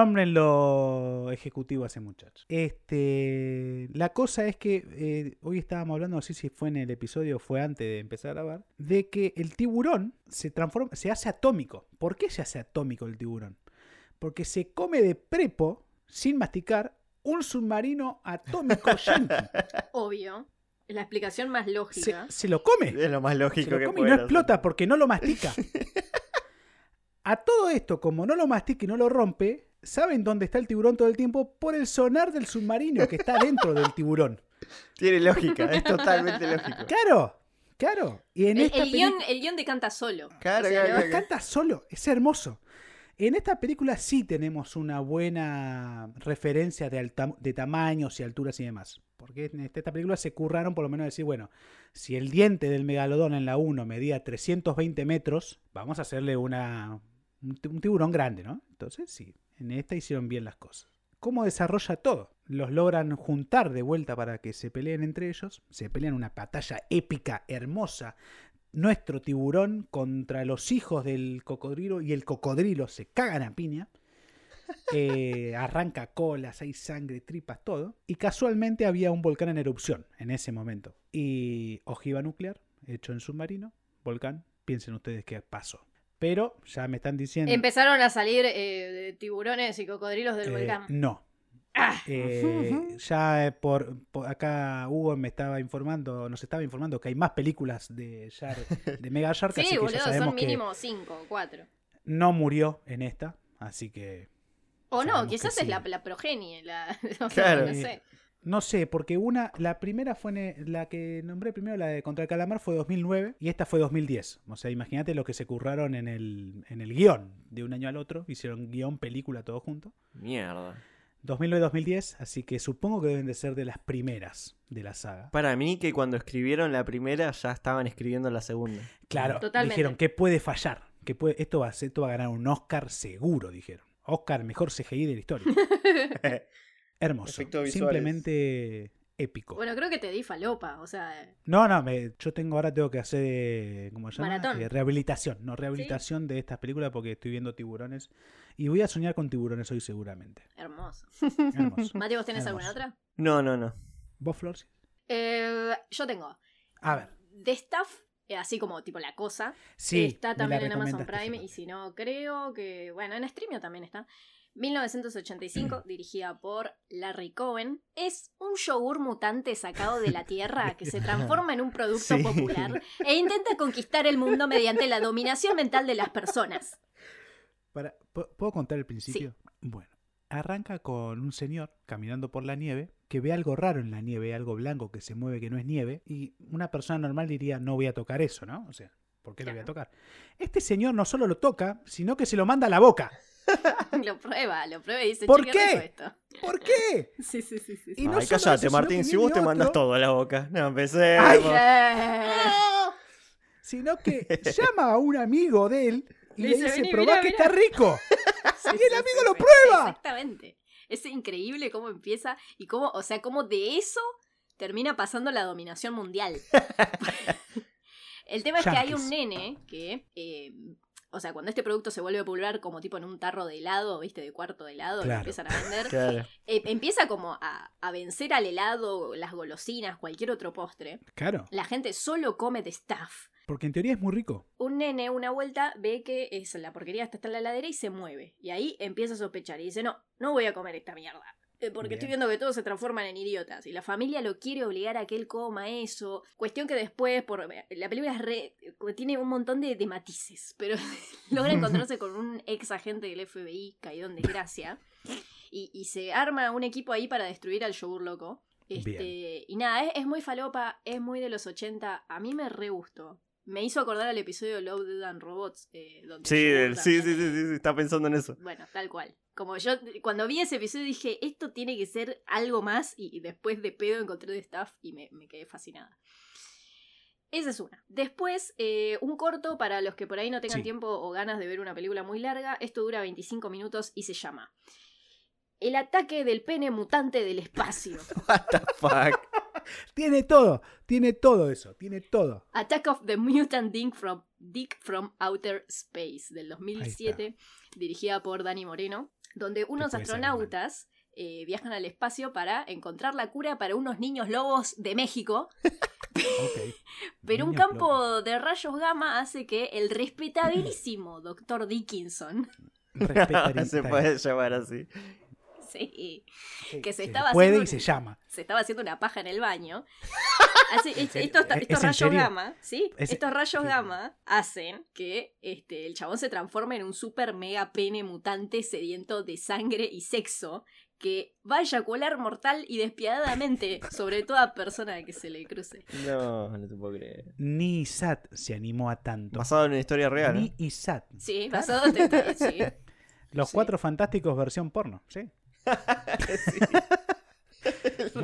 Nómbrenlo ejecutivo a ese muchacho. Este, la cosa es que eh, hoy estábamos hablando, no sé si fue en el episodio o fue antes de empezar a grabar, de que el tiburón se transforma, se hace atómico. ¿Por qué se hace atómico el tiburón? Porque se come de prepo, sin masticar, un submarino atómico yankee. Obvio. La explicación más Se, lógica. se lo come. Es lo más Se lógico lo que come y puede no explota porque no lo mastica. A todo esto, como no lo mastica y no lo rompe, ¿saben dónde está el tiburón todo el tiempo? Por el sonar del submarino que está dentro del tiburón. Tiene lógica, es totalmente lógico. Claro, claro. Y en El, esta el guion, el guion decanta solo. Claro, O sea, claro, Lo canta solo, es hermoso. En esta película sí tenemos una buena referencia de, alta- de tamaños y alturas y demás. Porque en esta esta película se curraron por lo menos decir, bueno, si el diente del megalodón en la 1 medía 320 metros, vamos a hacerle una, un tiburón grande, ¿no? Entonces sí, en esta hicieron bien las cosas. ¿Cómo desarrolla todo? Los logran juntar de vuelta para que se peleen entre ellos. Se pelean una batalla épica, hermosa, nuestro tiburón contra los hijos del cocodrilo y el cocodrilo se cagan a piña. Eh, arranca colas, hay sangre, tripas, todo. Y casualmente había un volcán en erupción en ese momento. Y ojiva nuclear, hecho en submarino, volcán. Piensen ustedes qué pasó. Pero ya me están diciendo... Empezaron a salir eh, tiburones y cocodrilos del eh, volcán. no. Ah. Eh, ya eh, por, por acá Hugo me estaba informando, nos estaba informando que hay más películas de Shark- de Mega Shark, así Sí, que ya boludo, sabemos son que mínimo cinco o cuatro. no murió en esta, así que O no, quizás que es la, sí. la progenie, la, o sea, Claro. no sé. no sé, porque una, la primera fue en- la que nombré primero, la de Contra el Calamar fue 2009 y esta fue 2010. O sea, imagínate lo que se curraron en el, en el guion de un año al otro, hicieron guion, película, todo junto. Mierda. 2009-2010, así que supongo que deben de ser de las primeras de la saga. Para mí que cuando escribieron la primera ya estaban escribiendo la segunda. Claro, Totalmente. dijeron que puede fallar, que puede, esto va a ser, esto va a ganar un Oscar seguro, dijeron. Oscar mejor CGI de la historia. Hermoso, simplemente épico. Bueno, creo que te di falopa, o sea, No, no, me- yo tengo ahora tengo que hacer, eh, ¿cómo se llama? Maratón. Eh, rehabilitación, no, rehabilitación de estas películas porque estoy viendo tiburones y voy a soñar con tiburones hoy seguramente. hermoso. Hermoso. Mati, ¿vos tenés alguna otra? No, no, no. ¿Vos, Flor? Eh, yo tengo. A ver, The Stuff, eh, así como tipo La Cosa, sí. está también en Amazon Prime y si no, creo que, bueno, en Streamio también está. 1985, dirigida por Larry Cohen, es un yogur mutante sacado de la tierra que se transforma en un producto Sí. popular e intenta conquistar el mundo mediante la dominación mental de las personas. Para- ¿pu- ¿Puedo contar el principio? Bueno, arranca con un señor caminando por la nieve que ve algo raro en la nieve, algo blanco que se mueve que no es nieve, y una persona normal diría, no voy a tocar eso, ¿no? O sea, ¿por qué lo voy a tocar? Este señor no solo lo toca, sino que se lo manda a la boca. Lo prueba, lo prueba y dice, ¿Por "Che, qué? esto. ¿Por qué? Sí, sí, sí, sí. Y no Ay, eso, sino Martín. Si vos te mandas todo a la boca. No, empecé. Ay. Sino que llama a un amigo de él y Le le dice, dice, "Vení, probá mirá, que mirá". está rico. Sí, Y el sí, amigo sí, lo sí. prueba. Exactamente. Es increíble cómo empieza y cómo, o sea, cómo de eso termina pasando la dominación mundial. El tema es que hay un nene que, eh, o sea, cuando este producto se vuelve popular como tipo en un tarro de helado, viste, de cuarto de helado, Claro. lo empiezan a vender, Claro. eh, empieza como a, a vencer al helado, las golosinas, cualquier otro postre. Claro, La gente solo come de stuff. porque en teoría es muy rico. Un nene una vuelta ve que es la porquería esta está en la heladera y se mueve. Y ahí empieza a sospechar y dice, no, no voy a comer esta mierda. Eh, Porque estoy viendo que todos se transforman en idiotas. Y la familia lo quiere obligar a que él coma eso. Cuestión que después, por la película es re- tiene un montón de, de matices. Pero logra encontrarse con un ex agente del FBI, caído en desgracia. Y, y se arma un equipo ahí para destruir al yogur loco. Este, y nada, es, es muy falopa, es muy de los 80. A mí me re gustó. Me hizo acordar al episodio de Love, Dead and Robots. eh, donde Sí, el sí, sí, sí, sí, sí, está pensando en eso. Bueno, tal cual. Como yo, cuando vi ese episodio dije, esto tiene que ser algo más. Y, y después de pedo encontré de staff y me, me quedé fascinada. Esa es una. Después, eh, un corto para los que por ahí no tengan Sí. tiempo o ganas de ver una película muy larga. Esto dura 25 minutos y se llama El ataque del pene mutante del espacio. What the fuck. Tiene todo, tiene todo eso, tiene todo. Attack of the Mutant Dick from, Dick from Outer Space del 2007, dirigida por Dani Moreno, donde unos astronautas eh, viajan al espacio para encontrar la cura para unos niños lobos de México, pero un campo de rayos gamma hace que el respetabilísimo Dr. Dickinson, se puede llamar así. Sí, Sí, que se se estaba puede haciendo y se llama. se estaba haciendo una paja en el baño. Estos, ¿Es- estos es en rayos gamma, ¿sí? Es- estos rayos gamma hacen que este, el chabón se transforme en un super mega pene mutante sediento de sangre y sexo que va a eyacular mortal y despiadadamente sobre toda persona que se le cruce. No, no te puedo creer. Ni Isat se animó a tanto. Basado en una historia real. Ni ¿eh? Isat. Sí, basado te- te- sí. Los Sí. cuatro fantásticos versión porno, ¿sí?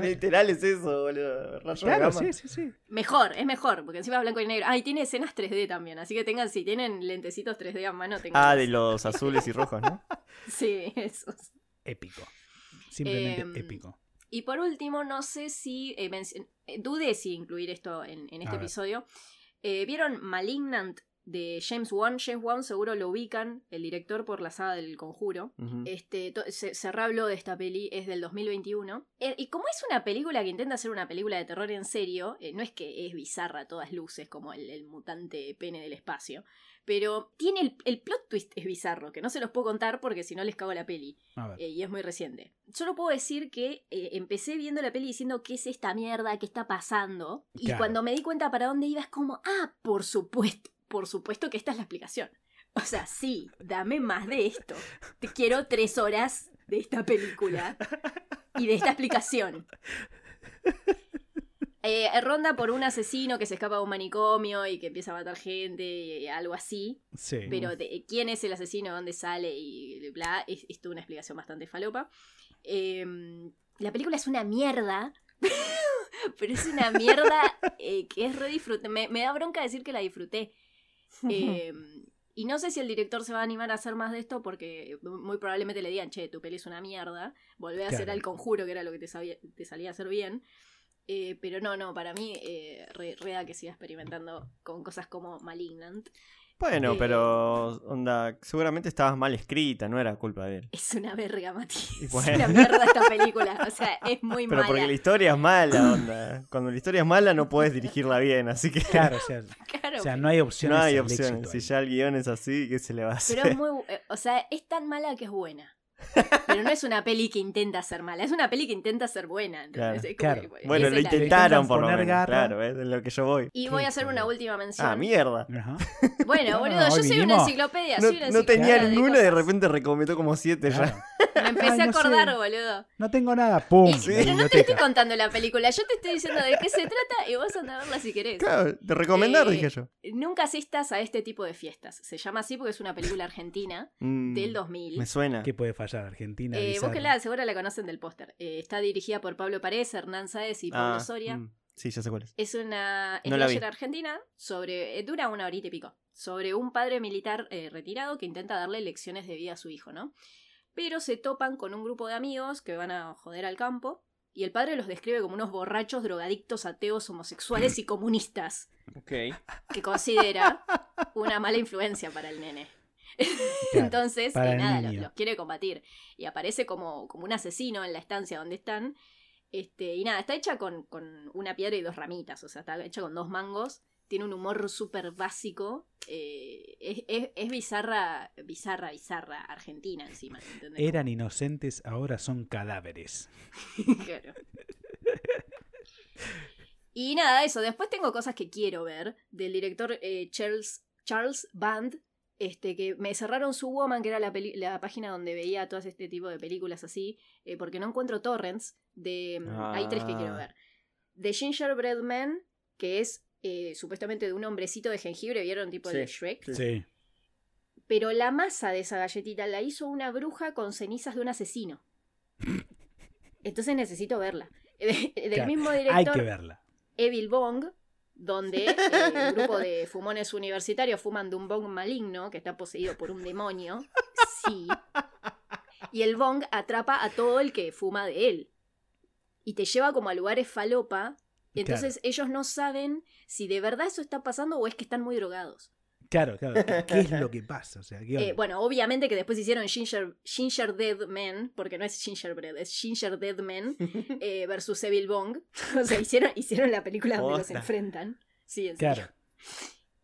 Literal es eso, boludo. Rayo Claro, sí, sí, sí. Mejor, es mejor, porque encima es blanco y negro. Ah, y tiene escenas 3D también, así que tengan, si tienen lentecitos 3D a mano, tengan. Ah, de los azules y rojos, ¿no? Sí, esos. Épico. Simplemente Em, épico. Y por último, no sé si. eh, eh, dudé si incluir esto en, este episodio. Eh, ¿Vieron Malignant de James Wan? James Wan seguro lo ubican, el director por la saga del conjuro. Este, se, se rehabló de esta peli, es del 2021. Eh, y como es una película que intenta hacer una película de terror en serio, eh, no es que es bizarra a todas luces como el, el mutante pene del espacio, pero tiene el, el plot twist es bizarro, que no se los puedo contar porque si no les cago la peli. Eh, y es muy reciente. Solo puedo decir que eh, empecé viendo la peli diciendo qué es esta mierda, qué está pasando. Y Claro. cuando me di cuenta para dónde iba es como, ah, por supuesto, por supuesto que esta es la explicación. O sea, sí, dame más de esto. Te quiero tres horas de esta película y de esta explicación. Eh, ronda por un asesino que se escapa de un manicomio y que empieza a matar gente y algo así. Sí. Pero de quién es el asesino, dónde sale y bla, es, es toda una explicación bastante falopa. Eh, la película es una mierda. pero es una mierda eh, que es re disfrute. Me, me da bronca decir que la disfruté. Eh, y no sé si el director se va a animar a hacer más de esto porque muy probablemente le digan, che, tu peli es una mierda. Volvé a hacer al conjuro, que era lo que te, sabía- te salía a hacer bien. Eh, pero no, no, para mí, eh, que siga experimentando con cosas como Malignant. Bueno, Eh, pero onda, seguramente estabas mal escrita, no era culpa de él. Es una verga, Mati. Y Es bueno. una mierda esta película. O sea, es muy Pero mala. porque la historia es mala, onda. Cuando la historia es mala no puedes dirigirla bien, así que Claro, o sea, Claro, o sea, no hay opciones. no hay opciones. Si ya el guion es así, ¿qué se le va a hacer? pero es muy. eh, O sea, es tan mala que es buena. Pero no es una peli que intenta ser mala, es una peli que intenta ser buena. Claro. Claro. que- Bueno, lo intentaron por lo menos, garra. claro, es de lo que yo voy. Y voy a hacer una última mención. Ah, mierda. Ajá. Bueno, No, boludo, no, yo soy una enciclopedia. No, soy una no tenía enciclopedia de ninguno y de repente recomendó como siete ya. Me empecé Ay, a sé. acordar, boludo. No tengo nada. ¡Pum! Y- Sí. pero no te estoy contando la película, yo te estoy diciendo de qué se trata y vos anda a verla si querés. Claro, de recomendar, Eh, dije yo. Nunca asistas a este tipo de fiestas. Se llama así porque es una película argentina Mm, del 2000. Me suena. ¿Qué puede fallar? Argentina. Eh, búsquenla, seguro la conocen del póster. Eh, está dirigida por Pablo Paredes, Hernán Sáez y Pablo Ah, Soria. mm, Sí, ya sé cuál es. Es una No slasher argentina sobre. eh, dura una horita y pico. Sobre un padre militar eh, retirado que intenta darle lecciones de vida a su hijo, ¿no? Pero se topan con un grupo de amigos que van a joder al campo. Y el padre los describe como unos borrachos, drogadictos, ateos, homosexuales y comunistas. Ok. Que considera una mala influencia para el nene. Claro, Entonces, eh, nada, los, quiere combatir. Y aparece como, como un asesino en la estancia donde están. Este, y nada, está hecha con, con una piedra y dos ramitas. O sea, está hecha con dos mangos. Tiene un humor súper básico. eh, es, es- es bizarra, bizarra, bizarra, argentina encima. ¿entendés? Eran inocentes, ahora son cadáveres. Claro. Y nada, eso. Después tengo cosas que quiero ver del director eh, Charles, Charles Band. Este, que me cerraron su Woman, que era la, peli- la página donde veía todo este tipo de películas así, eh, porque no encuentro torrents. De, mm, Hay tres que quiero Ah. ver. The Gingerbread Man, que es eh, supuestamente de un hombrecito de jengibre, ¿vieron? Tipo de Shrek. sí. Sí. Pero la masa de esa galletita la hizo una bruja con cenizas de un asesino. Entonces necesito verla. Del Claro, mismo Hay director, que verla. Evil Bong, donde eh, el grupo de fumones universitarios fuman de un bong maligno que está poseído por un demonio. Sí. Y el bong atrapa a todo el que fuma de él. Y te lleva como a lugares falopa. Y entonces ellos no saben si de verdad eso está pasando o es que están muy drogados. Claro, claro. ¿Qué es lo que pasa? O sea, ¿qué Eh, bueno, obviamente que después hicieron Ginger, Ginger Dead Men, porque no es Gingerbread, es Ginger Dead Men eh, versus Evil Bong. O sea, hicieron, hicieron la película donde los enfrentan. Sí, en claro. serio.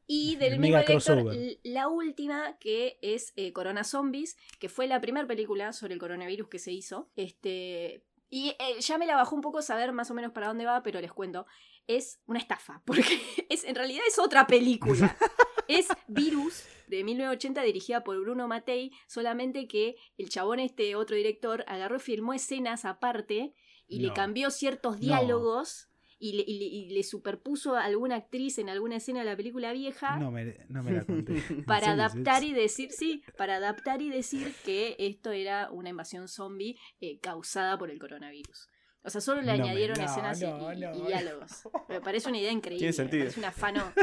Y del El mismo director, la última que es eh, Corona Zombies, que fue la primera película sobre el coronavirus que se hizo. Este, y eh, ya me la bajó un poco saber más o menos para dónde va, pero les cuento. Es una estafa, porque es, en realidad es otra película. es Virus de 1980 dirigida por Bruno Mattei, solamente que el chabón este otro director agarró y filmó escenas aparte y le cambió ciertos No. diálogos y le, y le- y le superpuso a alguna actriz en alguna escena de la película vieja No me, no me la conté. ¿En para adaptar y decir, sí, para adaptar y decir que esto era una invasión zombie eh, causada por el coronavirus. O sea, solo le No me- añadieron no, escenas y- no, y, no, y no. diálogos. Me parece una idea increíble. Tiene sentido. Me parece un afano.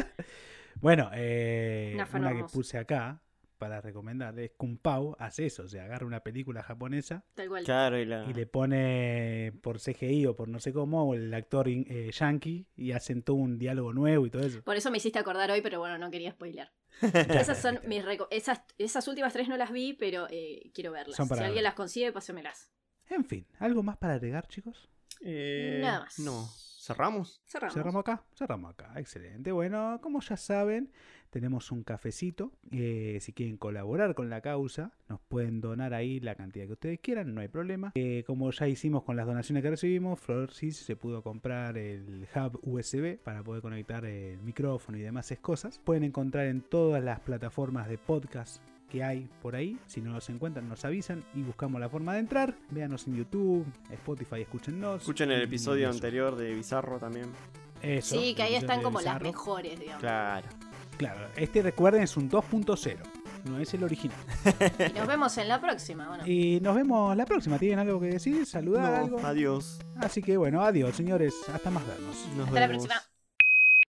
Bueno, eh, Un afán una que puse acá para recomendar es Kung Pao hace eso, o sea, agarra una película japonesa Tal cual. Claro, y la. y le pone por CGI o por no sé cómo el actor eh, yankee y hacen todo un diálogo nuevo y todo eso. Por eso me hiciste acordar hoy, pero bueno, no quería spoilear. Esas son mis esas, esas últimas tres no las vi, pero eh, quiero verlas. Son para si alguien ver. las consigue, pásemelas. En fin, ¿algo más para agregar, chicos? Eh, Nada más. No. ¿Cerramos? Cerramos. ¿Cerramos acá? Cerramos acá, excelente. Bueno, como ya saben, tenemos un cafecito. Eh, si quieren colaborar con la causa, nos pueden donar ahí la cantidad que ustedes quieran, no hay problema. Eh, como ya hicimos con las donaciones que recibimos, Florsis se pudo comprar el hub USB para poder conectar el micrófono y demás cosas. Pueden encontrar en todas las plataformas de podcast que hay por ahí. Si no los encuentran, nos avisan y buscamos la forma de entrar. Véanos en YouTube, Spotify, escúchennos. Escuchen el episodio eso. anterior de Bizarro también. Eso, Sí, que ahí están como las mejores, digamos. Claro. Claro, este recuerden es un 2.0, no es el original. Y nos vemos en la próxima. Bueno. Y nos vemos la próxima. ¿Tienen algo que decir? ¿Saludar No, algo? adiós. Así que bueno, adiós señores, hasta más vernos. Nos Hasta la próxima.